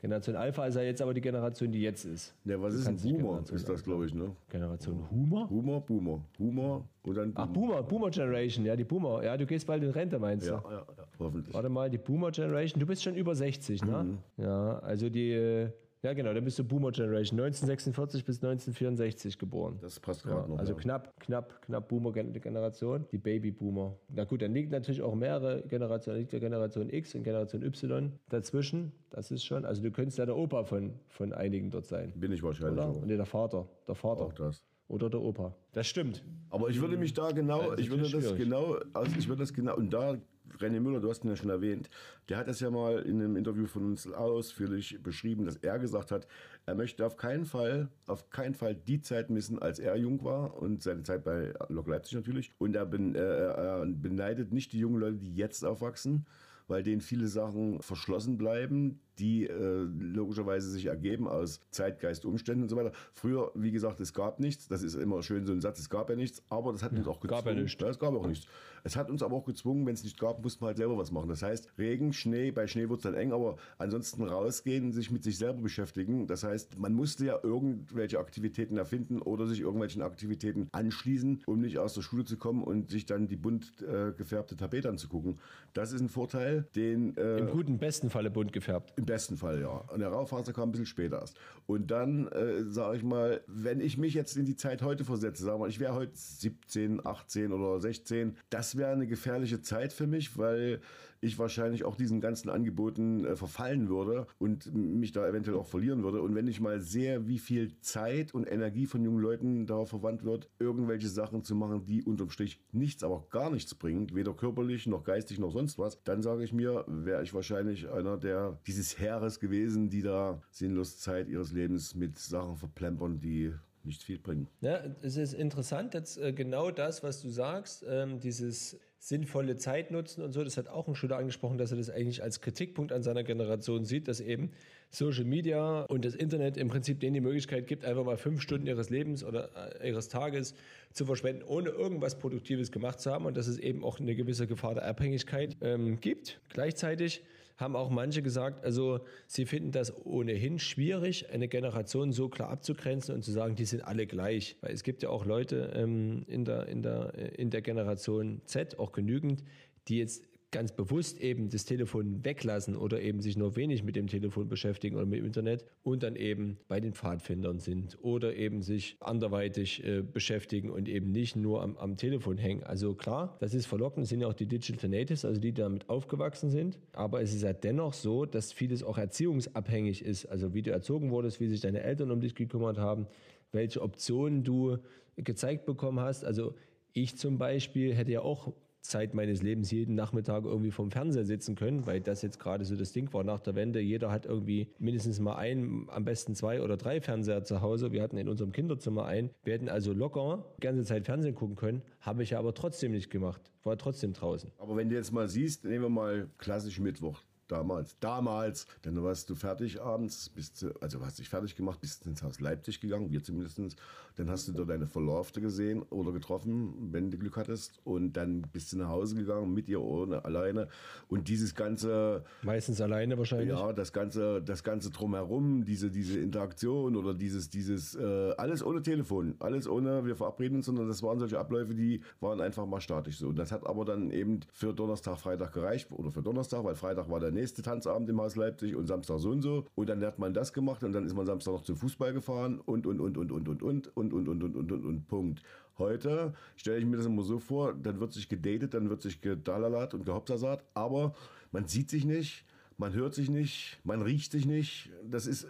Generation Alpha ist ja jetzt aber die Generation, die jetzt ist. ne, was Du ist ein Boomer? Ist das, glaube ich, ne? Generation Humor? Boomer, Boomer, Boomer und dann Ach, Boomer, Boomer Generation, ja, die Boomer. Ja, du gehst bald in Rente, meinst du? Ja, ja, ja, hoffentlich. Warte mal, die Boomer Generation, du bist schon über 60, ne? Mhm. Ja, also die, äh, ja genau, dann bist du Boomer Generation, 1946 bis 1964 geboren. Das passt Ja, gerade noch. also ja. knapp, knapp, knapp Boomer-Generation, die Baby-Boomer. Na gut, dann liegt natürlich auch mehrere Generationen, liegt der Generation X und Generation Y dazwischen. Das ist schon, also du könntest ja der Opa von, von einigen dort sein. Bin ich wahrscheinlich Oder? auch. Und der Vater, der Vater. auch das. Oder der Opa. Das stimmt. Aber ich würde mich da genau, ich würde das schwierig. genau, also ich würde das genau, und da, René Müller, du hast ihn ja schon erwähnt, der hat das ja mal in einem Interview von uns ausführlich beschrieben, dass er gesagt hat, er möchte auf keinen Fall, auf keinen Fall die Zeit missen, als er jung war und seine Zeit bei Lok Leipzig natürlich. Und er, äh, er beneidet nicht die jungen Leute, die jetzt aufwachsen, weil denen viele Sachen verschlossen bleiben, die äh, logischerweise sich ergeben aus Zeitgeist, Umständen und so weiter. Früher, wie gesagt, es gab nichts. Das ist immer schön so ein Satz, es gab ja nichts, aber das hat uns auch gezwungen. gab ja nichts. Ja, es gab auch nichts. Es hat uns aber auch gezwungen, wenn es nicht gab, mussten wir halt selber was machen. Das heißt, Regen, Schnee, bei Schnee wird es dann eng, aber ansonsten rausgehen, sich mit sich selber beschäftigen. Das heißt, man musste ja irgendwelche Aktivitäten erfinden oder sich irgendwelchen Aktivitäten anschließen, um nicht aus der Schule zu kommen und sich dann die bunt äh, gefärbte Tapete anzugucken. Das ist ein Vorteil, den äh, Im guten, besten Falle bunt gefärbt. im besten Fall, ja. Und der Raufaser kam ein bisschen später erst. Und dann, äh, sage ich mal, wenn ich mich jetzt in die Zeit heute versetze, sagen wir mal, ich wäre heute 17, 18 oder 16, das wäre eine gefährliche Zeit für mich, weil ich wahrscheinlich auch diesen ganzen Angeboten äh, verfallen würde und mich da eventuell auch verlieren würde. Und wenn ich mal sehe, wie viel Zeit und Energie von jungen Leuten darauf verwandt wird, irgendwelche Sachen zu machen, die unterm Strich nichts, aber gar nichts bringen, weder körperlich noch geistig noch sonst was, dann sage ich mir, wäre ich wahrscheinlich einer der dieses Heeres gewesen, die da sinnlos Zeit ihres Lebens mit Sachen verplempern, die nicht viel bringen. Ja, es ist interessant, dass äh, genau das, was du sagst, ähm, dieses sinnvolle Zeit nutzen und so, das hat auch ein Schüler angesprochen, dass er das eigentlich als Kritikpunkt an seiner Generation sieht, dass eben Social Media und das Internet im Prinzip denen die Möglichkeit gibt, einfach mal fünf Stunden ihres Lebens oder äh, ihres Tages zu verschwenden, ohne irgendwas Produktives gemacht zu haben und dass es eben auch eine gewisse Gefahr der Abhängigkeit ähm, gibt. Gleichzeitig haben auch manche gesagt, also sie finden das ohnehin schwierig, eine Generation so klar abzugrenzen und zu sagen, die sind alle gleich. Weil es gibt ja auch Leute ähm, in, der, in, der, in der Generation Z, auch genügend, die jetzt ganz bewusst eben das Telefon weglassen oder eben sich nur wenig mit dem Telefon beschäftigen oder mit dem Internet und dann eben bei den Pfadfindern sind oder eben sich anderweitig äh, beschäftigen und eben nicht nur am, am Telefon hängen. Also klar, das ist verlockend, sind ja auch die Digital Natives, also die, die damit aufgewachsen sind. Aber es ist ja dennoch so, dass vieles auch erziehungsabhängig ist. Also wie du erzogen wurdest, wie sich deine Eltern um dich gekümmert haben, welche Optionen du gezeigt bekommen hast. Also ich zum Beispiel hätte ja auch Zeit meines Lebens jeden Nachmittag irgendwie vom Fernseher sitzen können, weil das jetzt gerade so das Ding war nach der Wende. Jeder hat irgendwie mindestens mal ein, am besten zwei oder drei Fernseher zu Hause. Wir hatten in unserem Kinderzimmer einen. Wir hätten also locker die ganze Zeit Fernsehen gucken können, habe ich aber trotzdem nicht gemacht. War trotzdem draußen. Aber wenn du jetzt mal siehst, nehmen wir mal klassisch Mittwoch. Damals, damals, dann warst du fertig abends, bist du, also hast dich fertig gemacht, bist ins Haus Leipzig gegangen, wir zumindest. Dann hast du da deine Verlaufte gesehen oder getroffen, wenn du Glück hattest. Und dann bist du nach Hause gegangen, mit ihr ohne, alleine. Und dieses ganze. Meistens alleine wahrscheinlich. Ja, das ganze, das ganze drumherum, diese, diese Interaktion oder dieses, dieses, äh, alles ohne Telefon, alles ohne, wir verabreden uns, sondern das waren solche Abläufe, die waren einfach mal statisch so. Und das hat aber dann eben für Donnerstag, Freitag gereicht oder für Donnerstag, weil Freitag war der nächste Tanzabend im Haus Leipzig und Samstag so und so. Und dann hat man das gemacht und dann ist man Samstag noch zum Fußball gefahren und, und, und, und, und, und, und, und, und, und, und, und, und, und, Punkt. Heute stelle ich mir das immer so vor, dann wird sich gedatet, dann wird sich gedalalat und gehopsasat, aber man sieht sich nicht, man hört sich nicht, man riecht sich nicht. Das ist,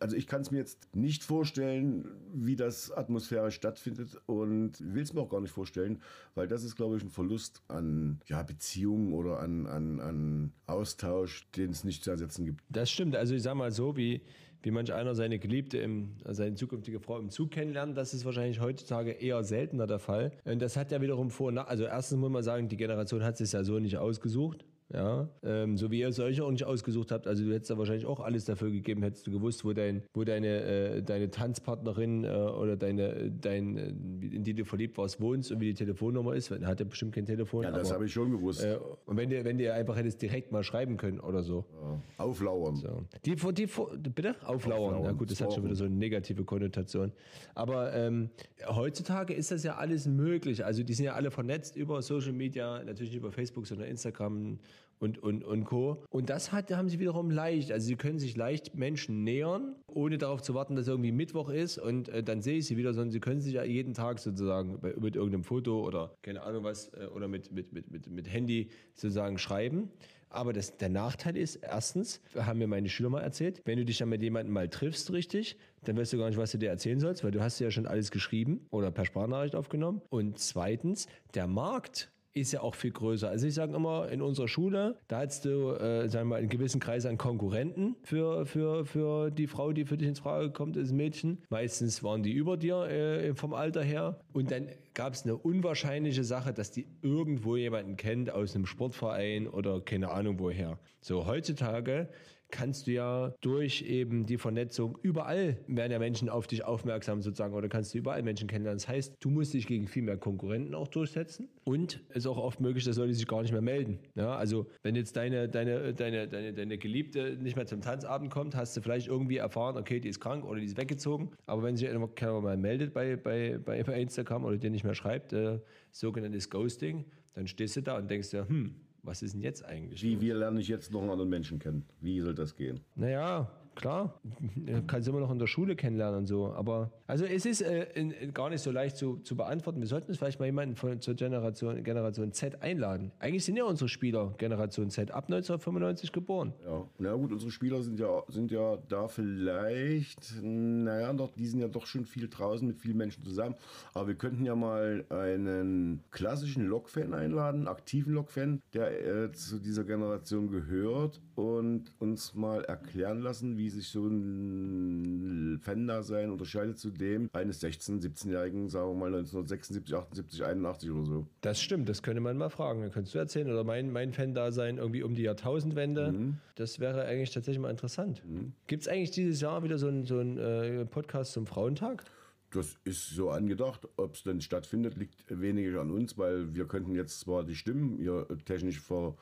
also ich kann es mir jetzt nicht vorstellen, wie das atmosphärisch stattfindet und will es mir auch gar nicht vorstellen, weil das ist, glaube ich, ein Verlust an ja, Beziehungen oder an, an, an Austausch, den es nicht zu ersetzen gibt. Das stimmt. Also ich sage mal so, wie, wie manch einer seine Geliebte, im, seine zukünftige Frau im Zug kennenlernt, das ist wahrscheinlich heutzutage eher seltener der Fall. Und das hat ja wiederum vor, also erstens muss man sagen, die Generation hat es ja so nicht ausgesucht. Ja, ähm, so wie ihr es euch auch nicht ausgesucht habt. Also du hättest da wahrscheinlich auch alles dafür gegeben, hättest du gewusst, wo, dein, wo deine, äh, deine Tanzpartnerin äh, oder deine, dein, äh, in die du verliebt warst, wohnst und wie die Telefonnummer ist. Er hat ja bestimmt kein Telefon. Ja, das habe ich schon gewusst. Äh, und wenn dir, wenn dir einfach hättest direkt mal schreiben können oder so. Ja. Auflauern. So. Die, die, die, bitte? Auflauern. Auflauern. Ja gut, das hat schon wieder so eine negative Konnotation. Aber ähm, heutzutage ist das ja alles möglich. Also die sind ja alle vernetzt über Social Media, natürlich nicht über Facebook, sondern Instagram und, und, und Co. Und das hat, haben sie wiederum leicht. Also sie können sich leicht Menschen nähern, ohne darauf zu warten, dass irgendwie Mittwoch ist und äh, dann sehe ich sie wieder, sondern sie können sich ja jeden Tag sozusagen bei, mit irgendeinem Foto oder keine Ahnung was äh, oder mit, mit, mit, mit, mit Handy sozusagen schreiben. Aber das, der Nachteil ist, erstens, haben mir meine Schüler mal erzählt, wenn du dich dann mit jemandem mal triffst, richtig, dann weißt du gar nicht, was du dir erzählen sollst, weil du hast ja schon alles geschrieben oder per Sprachnachricht aufgenommen. Und zweitens, der Markt ist ja auch viel größer. Also ich sage immer, in unserer Schule, da hast du, äh, sagen wir mal, einen gewissen Kreis an Konkurrenten für, für, für die Frau, die für dich ins Frage kommt, ist Mädchen. Meistens waren die über dir äh, vom Alter her. Und dann gab es eine unwahrscheinliche Sache, dass die irgendwo jemanden kennt aus einem Sportverein oder keine Ahnung woher. So heutzutage kannst du ja durch eben die Vernetzung überall werden ja Menschen auf dich aufmerksam sozusagen oder kannst du überall Menschen kennenlernen. Das heißt, du musst dich gegen viel mehr Konkurrenten auch durchsetzen und es ist auch oft möglich, dass Leute sich gar nicht mehr melden. Ja, also wenn jetzt deine, deine, deine, deine, deine Geliebte nicht mehr zum Tanzabend kommt, hast du vielleicht irgendwie erfahren, okay, die ist krank oder die ist weggezogen. Aber wenn sich keiner mal meldet bei, bei, bei, Instagram oder dir nicht mehr schreibt, äh, sogenanntes Ghosting, dann stehst du da und denkst dir, hm, was ist denn jetzt eigentlich? Wie, wie lerne ich jetzt noch einen anderen Menschen kennen? Wie soll das gehen? Naja, klar, kannst du immer noch in der Schule kennenlernen und so. Aber also es ist äh, in, in gar nicht so leicht zu, zu beantworten. Wir sollten uns vielleicht mal jemanden von, zur Generation, Generation Z einladen. Eigentlich sind ja unsere Spieler Generation Z ab 1995 geboren. Ja, na gut, unsere Spieler sind ja, sind ja da vielleicht, naja, doch, die sind ja doch schon viel draußen mit vielen Menschen zusammen. Aber wir könnten ja mal einen klassischen Lokfan einladen, aktiven Lokfan, der äh, zu dieser Generation gehört und uns mal erklären lassen, wie sich so ein Fan-Dasein unterscheidet zu dem eines 16-, 17-Jährigen, sagen wir mal 1976, 78, 81 oder so. Das stimmt, das könnte man mal fragen. Dann könntest du erzählen. Oder mein, mein Fan-Dasein irgendwie um die Jahrtausendwende. Das wäre eigentlich tatsächlich mal interessant. Gibt es eigentlich dieses Jahr wieder so einen so ein, äh, Podcast zum Frauentag? Das ist so angedacht. Ob es denn stattfindet, liegt weniger an uns, weil wir könnten jetzt zwar die Stimmen hier technisch ver,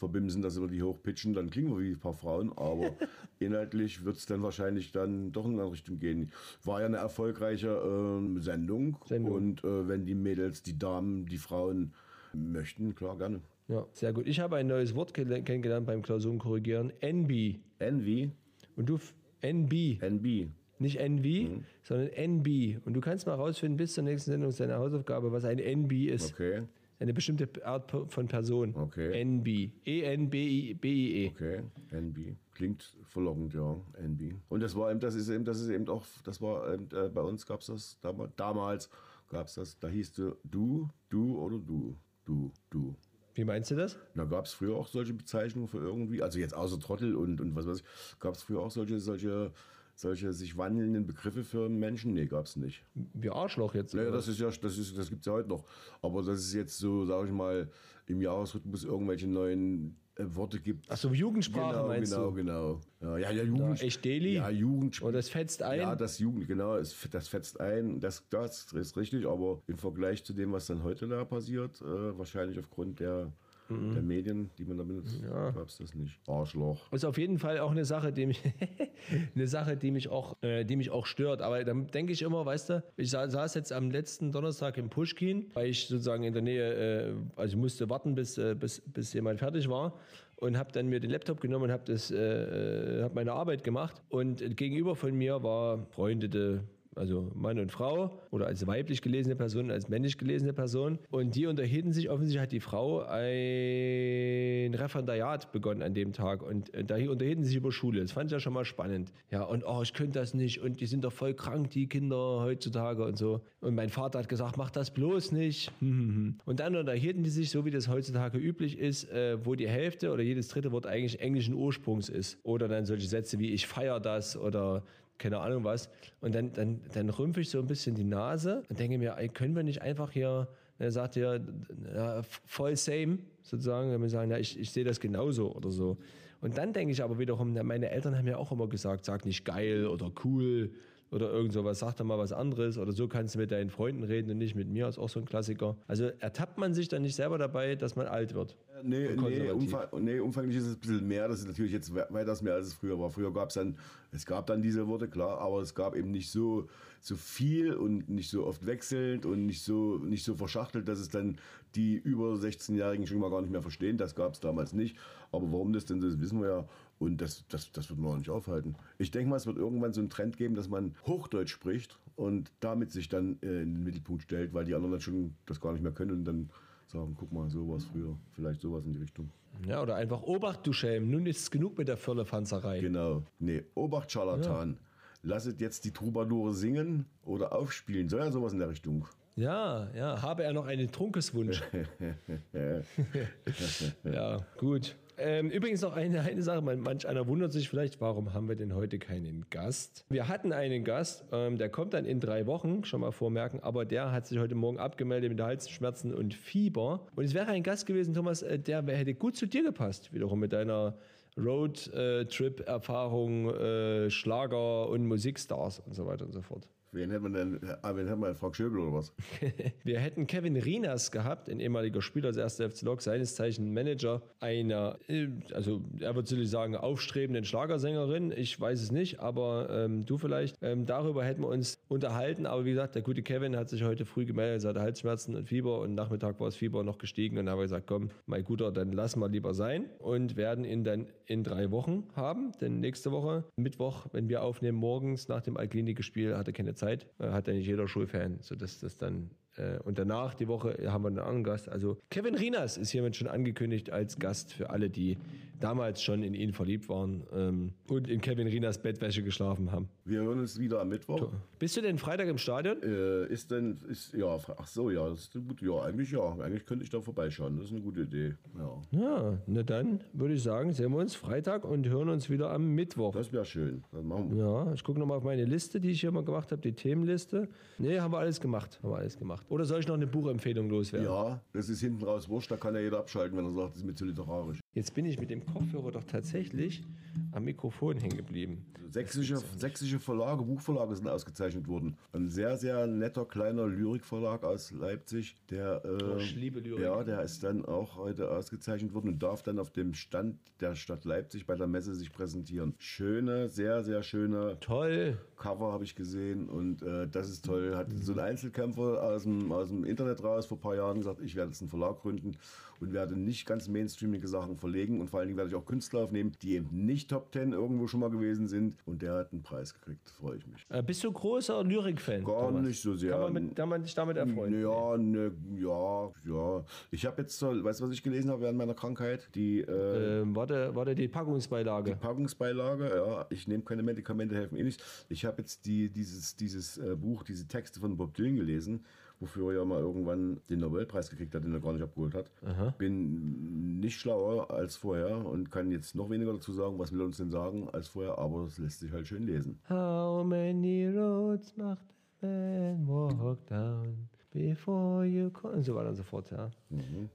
verbimsen, dass wir die hochpitchen, dann klingen wir wie ein paar Frauen, aber inhaltlich wird es dann wahrscheinlich dann doch in eine andere Richtung gehen. War ja eine erfolgreiche ähm, Sendung, Sendung. und äh, wenn die Mädels, die Damen, die Frauen möchten, klar, gerne. Ja, sehr gut. Ich habe ein neues Wort gel- kennengelernt beim Klausurenkorrigieren. NB. Envy, Und du, NB. NB. Nicht NV, sondern NB. Und du kannst mal rausfinden bis zur nächsten Sendung seine Hausaufgabe, was ein NB ist. Okay, Eine bestimmte Art von Person. Okay. NB. E-N-B-I-B-I-E. okay, NB. Klingt verlockend, ja, NB. Und das war eben, das ist eben, das ist eben auch, das war eben, äh, bei uns gab es das damals, damals gab es das, da hieß du du, du oder du, du, du. Wie meinst du das? Da gab es früher auch solche Bezeichnungen für irgendwie, also jetzt außer Trottel und, und was weiß ich, gab es früher auch solche, solche, solche sich wandelnden Begriffe für Menschen? Nee, gab es nicht. Wie Arschloch jetzt. Naja, das ist ja, das ist, das gibt es ja heute noch. Aber dass es jetzt so, sage ich mal, im Jahresrhythmus irgendwelche neuen äh, Worte gibt. Ach so, Jugendsprache genau, meinst genau, du? genau. Ja, ja, ja Jugend. echt Deli? Ja, Jugend. Oder das fetzt ein? Ja, das Jugend, genau, es, das fetzt ein. Das, das ist richtig, aber im Vergleich zu dem, was dann heute da passiert, äh, wahrscheinlich aufgrund der, Mhm. der Medien, die man da benutzt, gab es das nicht. Arschloch. ist auf jeden Fall auch eine Sache, die mich, eine Sache, die mich auch, äh, die mich auch stört. Aber dann denke ich immer, weißt du, ich sa saß jetzt am letzten Donnerstag im Pushkin, weil ich sozusagen in der Nähe, äh, also ich musste warten, bis, äh, bis, bis jemand fertig war und habe dann mir den Laptop genommen und habe das, äh, äh, habe meine Arbeit gemacht. Und gegenüber von mir war freundete also Mann und Frau oder als weiblich gelesene Person, als männlich gelesene Person. Und die unterhielten sich, offensichtlich hat die Frau ein Referendariat begonnen an dem Tag. Und äh, da unterhielten sie sich über Schule. Das fand ich ja schon mal spannend. Ja, und oh, ich könnte das nicht. Und die sind doch voll krank, die Kinder heutzutage und so. Und mein Vater hat gesagt, mach das bloß nicht. Und dann unterhielten die sich, so wie das heutzutage üblich ist, äh, wo die Hälfte oder jedes dritte Wort eigentlich englischen Ursprungs ist. Oder dann solche Sätze wie ich feier das oder keine Ahnung was. Und dann, dann, dann rümpfe ich so ein bisschen die Nase und denke mir, ey, können wir nicht einfach hier, er sagt ja, ja, voll same, sozusagen, wenn wir sagen, ja, ich, ich sehe das genauso oder so. Und dann denke ich aber wiederum, meine Eltern haben ja auch immer gesagt, sag nicht geil oder cool oder irgend sowas, sag doch mal was anderes oder so kannst du mit deinen Freunden reden und nicht mit mir, ist auch so ein Klassiker. Also ertappt man sich dann nicht selber dabei, dass man alt wird. Nee, nee, umfang, nee, umfanglich ist es ein bisschen mehr. Das ist natürlich jetzt we- weitaus mehr, als es früher war. Früher gab es dann, es gab dann diese Worte, klar, aber es gab eben nicht so, so viel und nicht so oft wechselnd und nicht so, nicht so verschachtelt, dass es dann die über 16-Jährigen schon mal gar nicht mehr verstehen. Das gab es damals nicht. Aber warum das denn so ist, wissen wir ja. Und das, das, das wird man auch nicht aufhalten. Ich denke mal, es wird irgendwann so einen Trend geben, dass man Hochdeutsch spricht und damit sich dann äh, in den Mittelpunkt stellt, weil die anderen dann schon das gar nicht mehr können und dann sagen, guck mal, so war es früher. Vielleicht sowas in die Richtung. Ja, oder einfach Obacht, du Schelm, nun ist es genug mit der Firlefanzerei. Genau. Nee, Obacht, Scharlatan. Lasset jetzt die Troubadoure singen oder aufspielen. So ja, sowas in der Richtung. Ja, ja, habe er noch einen Trunkeswunsch? ja, gut. Ähm, übrigens noch eine, eine Sache, man, manch einer wundert sich vielleicht, warum haben wir denn heute keinen Gast? Wir hatten einen Gast, ähm, der kommt dann in drei Wochen, schon mal vormerken, aber der hat sich heute Morgen abgemeldet mit Halsschmerzen und Fieber. Und es wäre ein Gast gewesen, Thomas, äh, der hätte gut zu dir gepasst, wiederum mit deiner Roadtrip-Erfahrung, äh, Schlager und Musikstars und so weiter und so fort. Wen hätten wir denn? Ah, wen hätten wir? Frank Schöbel oder was? Wir hätten Kevin Rinas gehabt, ein ehemaliger Spieler des 1. FC Lok, seines Zeichen Manager einer, äh, also er würde sicherlich sagen, aufstrebenden Schlagersängerin. Ich weiß es nicht, aber ähm, du vielleicht. Ähm, darüber hätten wir uns unterhalten. Aber wie gesagt, der gute Kevin hat sich heute früh gemeldet, er hatte Halsschmerzen und Fieber und Nachmittag war das Fieber noch gestiegen und dann haben wir gesagt, komm, mein Guter, dann lassen wir lieber sein und werden ihn dann in drei Wochen haben. Denn nächste Woche, Mittwoch, wenn wir aufnehmen, morgens nach dem Altklinike-Spiel, hatte keine Zeit, äh, hat ja nicht jeder Schulfan, sodass das dann und danach die Woche haben wir einen anderen Gast. Also Kevin Rinas ist hiermit schon angekündigt als Gast für alle, die damals schon in ihn verliebt waren ähm, und in Kevin Rinas Bettwäsche geschlafen haben. Wir hören uns wieder am Mittwoch. Bist du denn Freitag im Stadion? Äh, ist denn, ist, ja, ach so, ja, das ist eine gute, ja, eigentlich ja. Eigentlich könnte ich da vorbeischauen. Das ist eine gute Idee. Ja. Ja, na dann würde ich sagen, sehen wir uns Freitag und hören uns wieder am Mittwoch. Das wäre schön. Das machen wir. Ja, ich gucke nochmal auf meine Liste, die ich hier mal gemacht habe, die Themenliste. Nee, haben wir alles gemacht. Haben wir alles gemacht. Oder soll ich noch eine Buchempfehlung loswerden? Ja, das ist hinten raus wurscht, da kann ja jeder abschalten, wenn er sagt, das ist mir zu literarisch. Jetzt bin ich mit dem Kopfhörer doch tatsächlich am Mikrofon hängen geblieben. Sächsische, sächsische Verlage, Buchverlage sind ausgezeichnet worden. Ein sehr, sehr netter kleiner Lyrikverlag aus Leipzig, der, äh, ich liebe Lyrik. ja, der ist dann auch heute ausgezeichnet worden und darf dann auf dem Stand der Stadt Leipzig bei der Messe sich präsentieren. Schöne, sehr, sehr schöne Toll. Cover habe ich gesehen und äh, das ist toll. Hat so ein Einzelkämpfer aus dem, aus dem Internet raus vor ein paar Jahren gesagt, ich werde jetzt einen Verlag gründen und werde nicht ganz mainstreamige Sachen verlegen und vor allen Dingen werde ich auch Künstler aufnehmen, die eben nicht Top Ten irgendwo schon mal gewesen sind und der hat einen Preis gekriegt. Freue ich mich. Äh, bist du großer Lyrik-Fan? Gar Thomas? nicht so sehr. Kann man, mit, kann man dich damit erfreuen? Ja, ne, ja, ja. Ich habe jetzt, so, weißt du, was ich gelesen habe während meiner Krankheit? Die äh, Ähm, warte, warte, die Packungsbeilage. Packungsbeilage, ja, ich nehme keine Medikamente, helfen eh nicht. Ich habe jetzt die, dieses, dieses äh, Buch, diese Texte von Bob Dylan gelesen, wofür er ja mal irgendwann den Nobelpreis gekriegt hat, den er gar nicht abgeholt hat. Bin nicht schlauer als vorher und kann jetzt noch weniger dazu sagen, was will er uns denn sagen als vorher, aber es lässt sich halt schön lesen. How many roads macht man walk down before you come? Und so weiter und so fort, ja.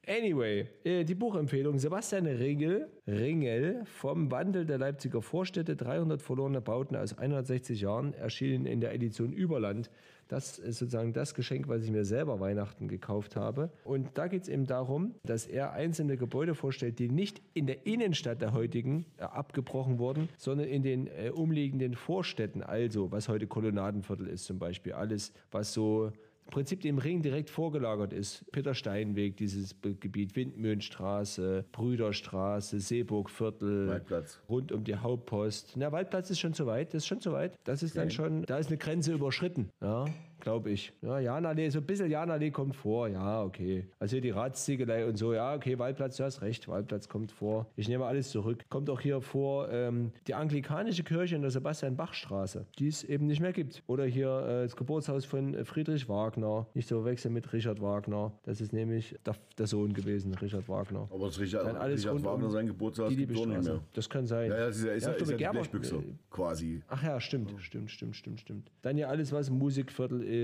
Anyway, äh, die Buchempfehlung. Sebastian Ringel, Ringel vom Wandel der Leipziger Vorstädte, 300 verlorene Bauten aus 160 Jahren, erschienen in der Edition Überland. Das ist sozusagen das Geschenk, was ich mir selber Weihnachten gekauft habe. Und da geht es eben darum, dass er einzelne Gebäude vorstellt, die nicht in der Innenstadt der heutigen äh, abgebrochen wurden, sondern in den äh, umliegenden Vorstädten. Also, was heute Kolonnadenviertel ist zum Beispiel. Alles, was so im Prinzip dem Ring direkt vorgelagert ist. Peter Steinweg, dieses Gebiet, Windmühlenstraße, Brüderstraße, Seeburgviertel, Waldplatz. rund um die Hauptpost. Na, Waldplatz ist schon zu weit, das ist schon zu weit. Das ist dann schon, da ist eine Grenze überschritten, ja, glaube ich. Ja, Janallee, so ein bisschen Janallee kommt vor, ja, okay. Also hier die Ratsziegelei und so, ja, okay, Waldplatz, du hast recht, Waldplatz kommt vor. Ich nehme alles zurück. Kommt auch hier vor ähm, die anglikanische Kirche in der Sebastian-Bach-Straße, die es eben nicht mehr gibt. Oder hier äh, das Geburtshaus von Friedrich Wagner, nicht zu verwechseln mit Richard Wagner. Das ist nämlich der, der Sohn gewesen, Richard Wagner. Aber das Richard, Dann alles Richard um Wagner, sein Geburtshaus die gibt nicht mehr. Das kann sein. Ja, ja, das ist ja, ist ja, ist ja die Blechbüchse, äh, quasi. Ach ja, stimmt, stimmt, stimmt, stimmt, stimmt. Dann ja alles, was Musikviertel ist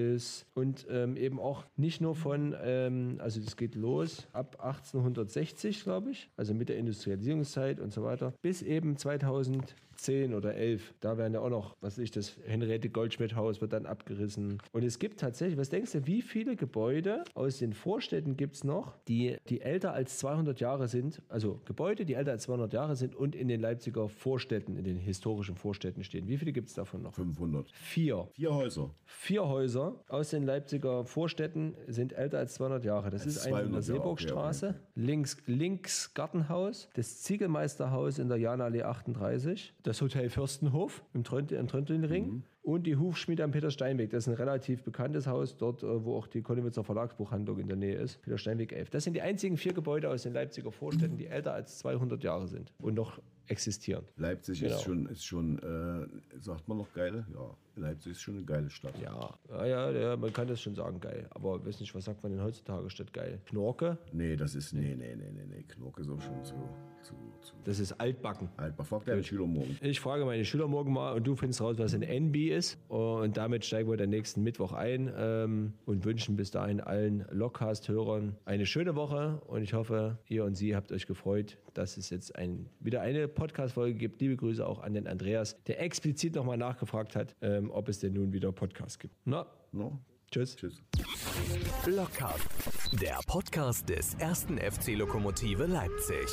und ähm, eben auch nicht nur von, ähm, also das geht los ab 1860, glaube ich, also mit der Industrialisierungszeit und so weiter, bis eben 2010 oder 11. Da werden ja auch noch, was ich, das Henriette Goldschmidt Haus wird dann abgerissen. Und es gibt tatsächlich, was denkst du, wie viele Gebäude aus den Vorstädten gibt es noch, die, die älter als 200 Jahre sind, also Gebäude, die älter als 200 Jahre sind und in den Leipziger Vorstädten, in den historischen Vorstädten stehen. Wie viele gibt es davon noch? 500. Vier. Vier Häuser. Vier Häuser aus den Leipziger Vorstädten sind älter als 200 Jahre. Das ist eine in der 200 Jahre, Seeburgstraße, links, links Gartenhaus, das Ziegelmeisterhaus in der Janallee 38, das Hotel Fürstenhof im, Tröntelnring Mhm. und die Hufschmiede am Peter Steinweg. Das ist ein relativ bekanntes Haus, dort, äh, wo auch die Konnewitzer Verlagsbuchhandlung in der Nähe ist. Peter Steinweg 11. Das sind die einzigen vier Gebäude aus den Leipziger Vorstädten, die älter als 200 Jahre sind und noch existieren. Leipzig Genau. ist schon, ist schon äh, sagt man noch geil? Ja, Leipzig ist schon eine geile Stadt. Ja, ja, ja, ja, man kann das schon sagen, geil. Aber ich weiß nicht, was sagt man denn heutzutage statt geil? Knorke? Nee, das ist, nee, nee, nee, nee, nee. Knurk ist auch schon zu, zu, zu Das ist altbacken. alt. Frag deinen Schüler morgen. Ich frage meine Schüler morgen mal und du findest raus, was ein NB ist. Und damit steigen wir den nächsten Mittwoch ein ähm, und wünschen bis dahin allen Lockcast-Hörern eine schöne Woche. Und ich hoffe, ihr und sie habt euch gefreut, dass es jetzt ein, wieder eine Podcast-Folge gibt. Liebe Grüße auch an den Andreas, der explizit nochmal nachgefragt hat, ähm, ob es denn nun wieder Podcast gibt. Na, No? tschüss. Tschüss. Block Up, der Podcast des ersten FC Lokomotive Leipzig.